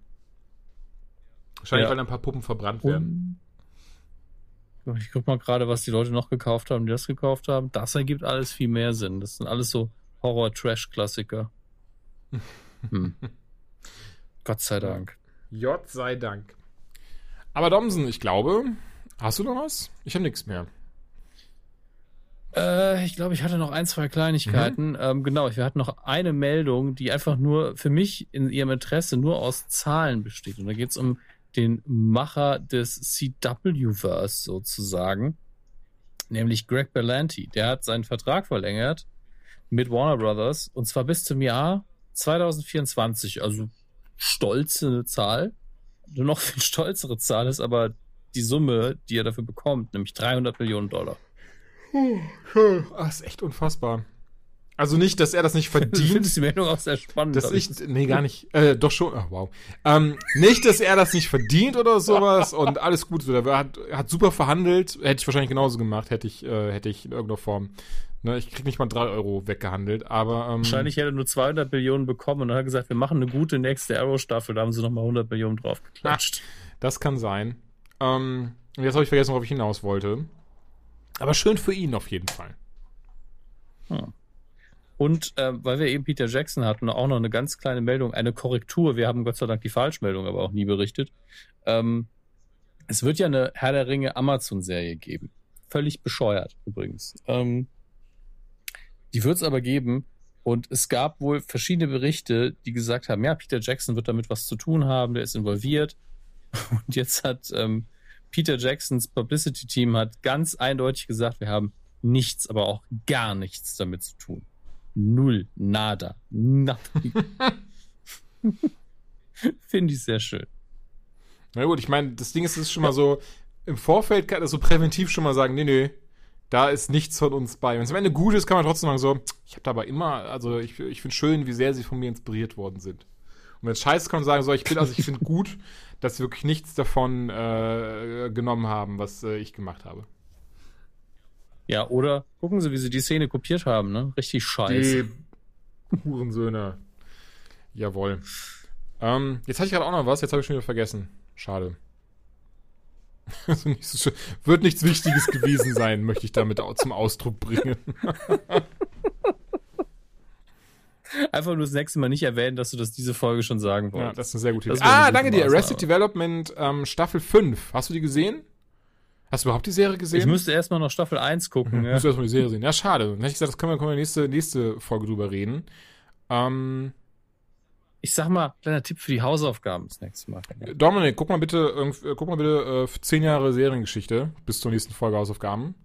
Wahrscheinlich, ja. weil ein paar Puppen verbrannt werden. Ich guck mal gerade, was die Leute noch gekauft haben, die das gekauft haben. Das ergibt alles viel mehr Sinn. Das sind alles so Horror-Trash-Klassiker. Hm. Gott sei Dank. Gott sei Dank. Aber Domsen, ich glaube, hast du noch was? Ich habe nichts mehr. Äh, ich glaube, ich hatte noch ein, zwei Kleinigkeiten. Mhm. Ähm, genau, wir hatten noch eine Meldung, die einfach nur für mich in ihrem Interesse nur aus Zahlen besteht. Und da geht es um den Macher des CW-Verse sozusagen, nämlich Greg Berlanti. Der hat seinen Vertrag verlängert mit Warner Brothers und zwar bis zum Jahr 2024. Also stolze Zahl. Nur noch viel stolzere Zahl ist aber die Summe, die er dafür bekommt, nämlich 300 Millionen Dollar. Das ist echt unfassbar. Also nicht, dass er das nicht verdient. ich finde die Meldung auch sehr spannend. Dass ich, nee, gar nicht. Äh, doch schon. Ach, wow. Ähm, nicht, dass er das nicht verdient oder sowas und alles gut. Er hat, hat super verhandelt. Hätte ich wahrscheinlich genauso gemacht, hätte ich, äh, hätte ich in irgendeiner Form. Ne, ich krieg nicht mal drei Euro weggehandelt, aber. Ähm, wahrscheinlich hätte er nur 200 Millionen bekommen und hat gesagt, wir machen eine gute nächste Arrow-Staffel. Da haben sie nochmal 100 Millionen drauf geklatscht. das kann sein. Ähm, jetzt habe ich vergessen, worauf ich hinaus wollte. Aber schön für ihn auf jeden Fall. Hm. Und äh, weil wir eben Peter Jackson hatten, auch noch eine ganz kleine Meldung, eine Korrektur. Wir haben Gott sei Dank die Falschmeldung aber auch nie berichtet. Ähm, es wird ja eine Herr der Ringe Amazon-Serie geben. Völlig bescheuert übrigens. Ähm, die wird es aber geben. Und es gab wohl verschiedene Berichte, die gesagt haben, ja, Peter Jackson wird damit was zu tun haben, der ist involviert. Und jetzt hat ähm, Peter Jacksons Publicity-Team hat ganz eindeutig gesagt, wir haben nichts, aber auch gar nichts damit zu tun. Null, nada, nothing. Finde ich sehr schön. Na gut, ich meine, das Ding ist, es ist schon mal so, im Vorfeld kann er so präventiv schon mal sagen, nee, nee, da ist nichts von uns bei. Wenn es am Ende gut ist, kann man trotzdem sagen, so, ich habe dabei immer, also ich, ich finde schön, wie sehr sie von mir inspiriert worden sind. Und wenn es scheiße kann man sagen, so, ich bin, also ich finde gut, dass sie wirklich nichts davon äh, genommen haben, was äh, ich gemacht habe. Ja, oder gucken Sie, wie sie die Szene kopiert haben, ne? Richtig scheiße. Die Hurensöhne. Jawohl. Ähm, jetzt hatte ich gerade auch noch was, jetzt habe ich schon wieder vergessen. Schade. Also nicht so wird nichts Wichtiges gewesen sein, möchte ich damit zum Ausdruck bringen. Einfach nur das nächste Mal nicht erwähnen, dass du das diese Folge schon sagen wolltest. Ja, das ist eine sehr gute Idee. Ah, danke dir. Arrested Development ähm, Staffel 5. Hast du die gesehen? Hast du überhaupt die Serie gesehen? Ich müsste erstmal noch Staffel 1 gucken. Mhm, ja. Musst du erstmal die Serie sehen. Ja, schade. Dann hätte ich gesagt, das können wir, können wir nächste, nächste Folge drüber reden. Ähm, ich sag mal, kleiner Tipp für die Hausaufgaben das nächste Mal. Dominik, guck mal bitte, äh, guck mal bitte äh, 10 Jahre Seriengeschichte bis zur nächsten Folge Hausaufgaben.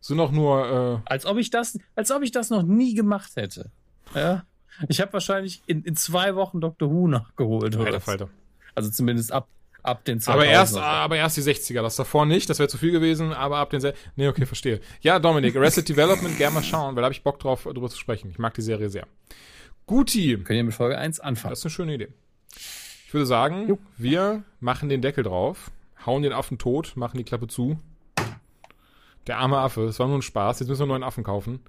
Sind auch nur. Äh, als ob ich das, als ob ich das noch nie gemacht hätte. Ja. Ich habe wahrscheinlich in, in zwei Wochen Doctor Who nachgeholt. Alter Falter. Also zumindest ab, ab den 2000 aber erst, aber erst die 60er, das davor nicht, das wäre zu viel gewesen, aber ab den... Se nee, okay, verstehe. Ja, Dominik, Arrested Development, gerne mal schauen, weil da habe ich Bock drauf, drüber zu sprechen. Ich mag die Serie sehr. Guti. Können wir mit Folge 1 anfangen. Das ist eine schöne Idee. Ich würde sagen, jo. wir machen den Deckel drauf, hauen den Affen tot, machen die Klappe zu. Der arme Affe, es war nur ein Spaß, jetzt müssen wir einen neuen Affen kaufen.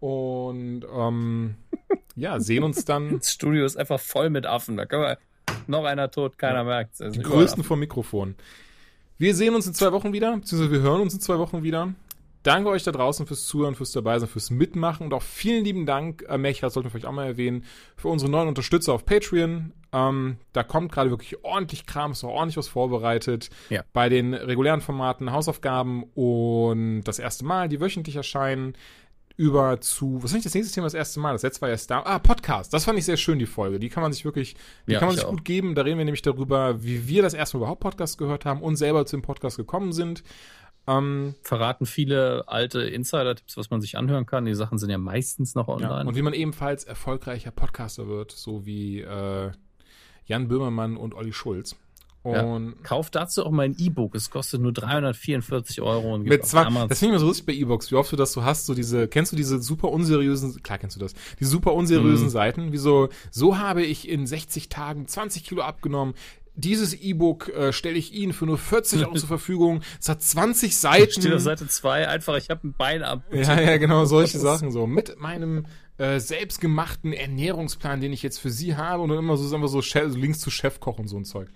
Und ähm, ja, sehen uns dann. Das Studio ist einfach voll mit Affen. Da können wir noch einer tot, keiner ja. merkt es. Die größten vom Mikrofon. Wir sehen uns in zwei Wochen wieder, beziehungsweise wir hören uns in zwei Wochen wieder. Danke euch da draußen fürs Zuhören, fürs dabei sein, fürs Mitmachen und auch vielen lieben Dank, äh, Mecha, sollten wir vielleicht auch mal erwähnen, für unsere neuen Unterstützer auf Patreon. Ähm, da kommt gerade wirklich ordentlich Kram, ist auch ordentlich was vorbereitet. Ja. Bei den regulären Formaten Hausaufgaben und das erste Mal, die wöchentlich erscheinen über zu, was ist nicht das nächste Thema das erste Mal? Das letzte war erst da. Ah, Podcast. Das fand ich sehr schön, die Folge. Die kann man sich wirklich, die ja, kann man sich auch. gut geben. Da reden wir nämlich darüber, wie wir das erste Mal überhaupt Podcast gehört haben und selber zu dem Podcast gekommen sind. Ähm, Verraten viele alte Insider-Tipps, was man sich anhören kann. Die Sachen sind ja meistens noch online. Ja, und wie man ebenfalls erfolgreicher Podcaster wird, so wie äh, Jan Böhmermann und Olli Schulz. Und ja. Kauf dazu auch mal ein E-Book. Es kostet nur 344 Euro. Und mit zwei, das finde ich mir so lustig bei E-Books, wie oft du das so hast, so diese, kennst du diese super unseriösen, klar kennst du das, die super unseriösen mhm. Seiten, wie so, so habe ich in 60 Tagen 20 Kilo abgenommen. Dieses E-Book äh, stelle ich Ihnen für nur 40 Euro zur Verfügung. Es hat 20 Seiten. Steht auf Seite 2 einfach, ich habe ein Bein ab. Ja, ja, genau, solche Sachen so. Mit meinem äh, selbstgemachten Ernährungsplan, den ich jetzt für Sie habe und dann immer so, sagen wir so, Links zu Chefkoch und so ein Zeug.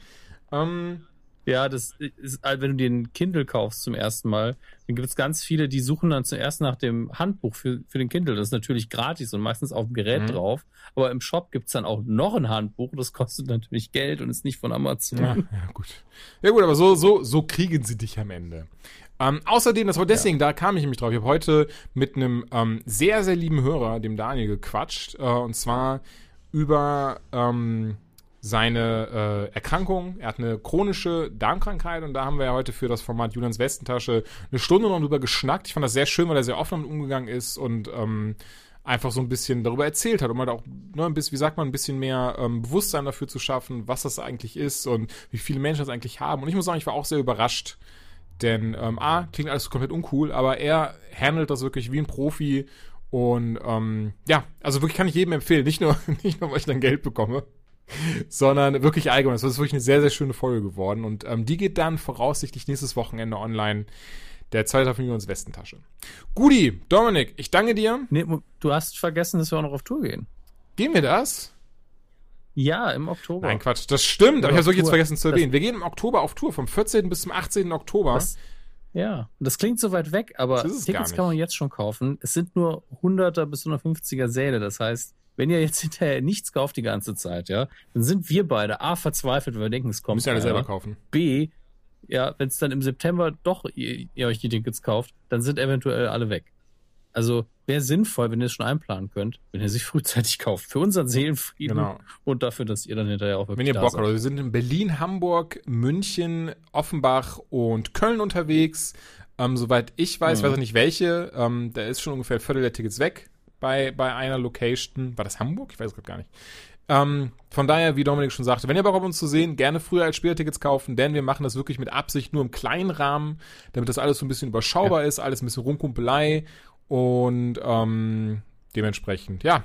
Ähm, ja, das ist, also wenn du dir ein Kindle kaufst zum ersten Mal, dann gibt es ganz viele, die suchen dann zuerst nach dem Handbuch für, für den Kindle. Das ist natürlich gratis und meistens auf dem Gerät mhm. drauf. Aber im Shop gibt es dann auch noch ein Handbuch. Das kostet natürlich Geld und ist nicht von Amazon. Ja, ja gut. Ja gut, aber so, so, so kriegen sie dich am Ende. Ähm, außerdem, das war deswegen, ja. da kam ich nämlich drauf. Ich habe heute mit einem ähm, sehr, sehr lieben Hörer, dem Daniel, gequatscht. Äh, und zwar über ähm, seine äh, Erkrankung. Er hat eine chronische Darmkrankheit und da haben wir ja heute für das Format Julians Westentasche eine Stunde noch drüber geschnackt. Ich fand das sehr schön, weil er sehr offen damit umgegangen ist und ähm, einfach so ein bisschen darüber erzählt hat, um halt auch, ne, ein bisschen, wie sagt man, ein bisschen mehr ähm, Bewusstsein dafür zu schaffen, was das eigentlich ist und wie viele Menschen das eigentlich haben. Und ich muss sagen, ich war auch sehr überrascht, denn ähm, A, klingt alles komplett uncool, aber er handelt das wirklich wie ein Profi und ähm, ja, also wirklich kann ich jedem empfehlen, nicht nur, nicht nur, weil ich dann Geld bekomme, sondern wirklich allgemein. Das ist wirklich eine sehr, sehr schöne Folge geworden. Und ähm, die geht dann voraussichtlich nächstes Wochenende online. Der zweite Teil von Julians Westentasche. Gudi, Dominik, ich danke dir. Nee, du hast vergessen, dass wir auch noch auf Tour gehen. Gehen wir das? Ja, im Oktober. Nein, Quatsch, das stimmt, aber ich habe wirklich jetzt vergessen zu erwähnen. Wir gehen im Oktober auf Tour, vom 14. bis zum 18. Oktober. Das, ja, das klingt so weit weg, aber Tickets kann man jetzt schon kaufen. Es sind nur 100er bis 150er Säle, das heißt, wenn ihr jetzt hinterher nichts kauft die ganze Zeit, ja, dann sind wir beide A, verzweifelt, weil wir denken, es kommt. Müsst ihr alle selber kaufen. B, ja, wenn es dann im September doch ihr, ihr, euch die Tickets kauft, dann sind eventuell alle weg. Also wäre sinnvoll, wenn ihr es schon einplanen könnt, wenn ihr sich frühzeitig kauft. Für unseren Seelenfrieden genau. und dafür, dass ihr dann hinterher auch wirklich Wenn ihr Bock habt. Also wir sind in Berlin, Hamburg, München, Offenbach und Köln unterwegs. Ähm, soweit ich weiß, mhm. weiß ich nicht welche, ähm, da ist schon ungefähr ein Viertel der Tickets weg bei, bei einer Location. War das Hamburg? Ich weiß es gar nicht. Ähm, von daher, wie Dominik schon sagte, wenn ihr Bock habt, uns zu sehen, gerne früher als Spielertickets kaufen, denn wir machen das wirklich mit Absicht nur im kleinen Rahmen, damit das alles so ein bisschen überschaubar ja. ist, alles ein bisschen Rumkumpelei und ähm, dementsprechend, ja.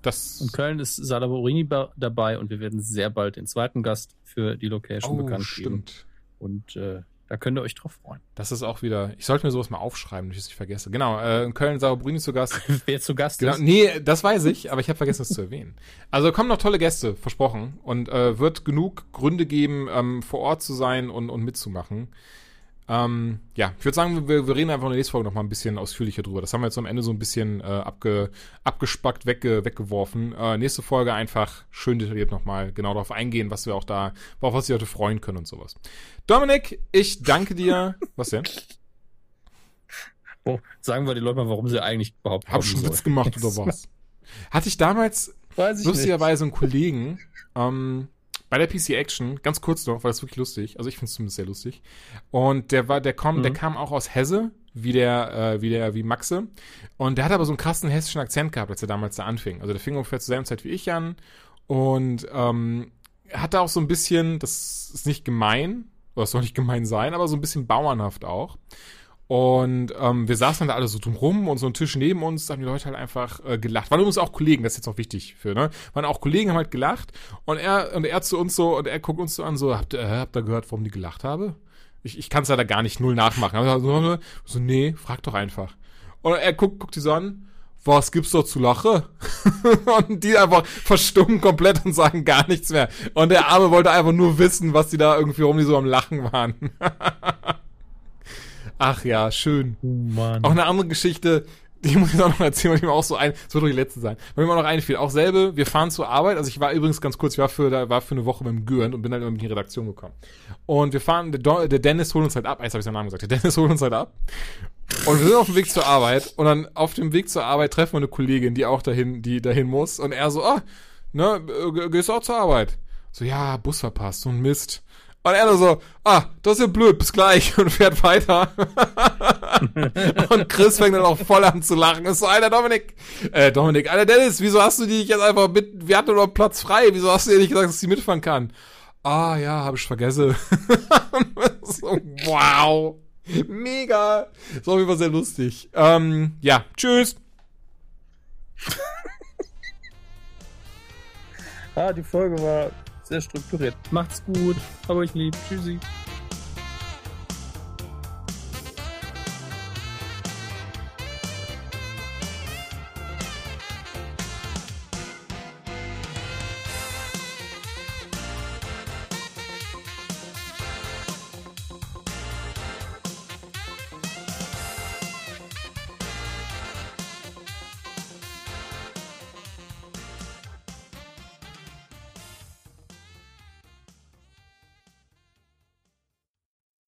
Das in Köln ist Salaborini dabei und wir werden sehr bald den zweiten Gast für die Location oh, bekannt stimmt. geben. Und äh, da könnt ihr euch drauf freuen. Das ist auch wieder, ich sollte mir sowas mal aufschreiben, dass ich es nicht vergesse. Genau, äh, in Köln Sauerbrini zu Gast. Wer zu Gast genau, ist? Nee, das weiß ich, aber ich habe vergessen, es zu erwähnen. Also kommen noch tolle Gäste, versprochen. Und äh, wird genug Gründe geben, ähm, vor Ort zu sein und, und mitzumachen. Ähm, ja, ich würde sagen, wir, wir reden einfach in der nächsten Folge noch mal ein bisschen ausführlicher drüber. Das haben wir jetzt am Ende so ein bisschen äh, abge, abgespackt, wegge, weggeworfen. Äh, nächste Folge einfach schön detailliert noch mal genau darauf eingehen, was wir auch da, auf was wir heute freuen können und sowas. Dominik, ich danke dir. was denn? Oh, sagen wir die Leute mal, warum sie eigentlich überhaupt Hab schon Witz gemacht oder was? Hatte ich damals ich lustigerweise nicht. einen Kollegen, ähm, bei der PC Action, ganz kurz noch, weil es wirklich lustig, also ich finde es zumindest sehr lustig. Und der war, der kommt, mhm. der kam auch aus Hesse, wie der, äh, wie der, wie Maxe. Und der hat aber so einen krassen hessischen Akzent gehabt, als er damals da anfing. Also der fing ungefähr zur selben Zeit wie ich an. Und ähm, hatte auch so ein bisschen, das ist nicht gemein, oder es soll nicht gemein sein, aber so ein bisschen bauernhaft auch. Und ähm, wir saßen da alle so drumrum und so ein Tisch neben uns, da haben die Leute halt einfach äh, gelacht. Waren übrigens auch Kollegen, das ist jetzt auch wichtig für, ne? Waren auch Kollegen, haben halt gelacht und er, und er zu uns so, und er guckt uns so an, so, habt ihr, äh, habt ihr gehört, warum die gelacht habe? Ich, ich kann es leider gar nicht null nachmachen. Aber so, nee, frag doch einfach. Und er guckt, guckt die so an, was gibt's da zu lachen? und die einfach verstummen komplett und sagen gar nichts mehr. Und der Arme wollte einfach nur wissen, was die da irgendwie, warum die so am Lachen waren. Ach ja, schön. Oh Mann. Auch eine andere Geschichte, die muss ich auch noch erzählen, weil die mir auch so ein, das wird doch die letzte sein, weil mir auch noch einfiel. Auch selbe, wir fahren zur Arbeit, also ich war übrigens ganz kurz, ich war für, da war für eine Woche beim Gürnt und bin dann immer in die Redaktion gekommen. Und wir fahren, der, der Dennis holt uns halt ab, jetzt habe ich seinen Namen gesagt, der Dennis holt uns halt ab. Und wir sind auf dem Weg zur Arbeit und dann auf dem Weg zur Arbeit treffen wir eine Kollegin, die auch dahin, die dahin muss und er so, ah, ne, gehst du auch zur Arbeit? So, ja, Bus verpasst, so ein Mist. Und er nur so, ah, das ist ja blöd, bis gleich und fährt weiter. und Chris fängt dann auch voll an zu lachen. Ist so, Alter Dominik, äh, Dominik, Alter Dennis, wieso hast du die nicht jetzt einfach mit, wir hatten noch Platz frei, wieso hast du ihr nicht gesagt, dass sie mitfahren kann? Ah, ja, habe ich vergessen. so, wow. Mega. Ist auf jeden Fall sehr lustig. Ähm, ja, tschüss. ah, die Folge war sehr strukturiert. Macht's gut. Hab euch lieb. Tschüssi.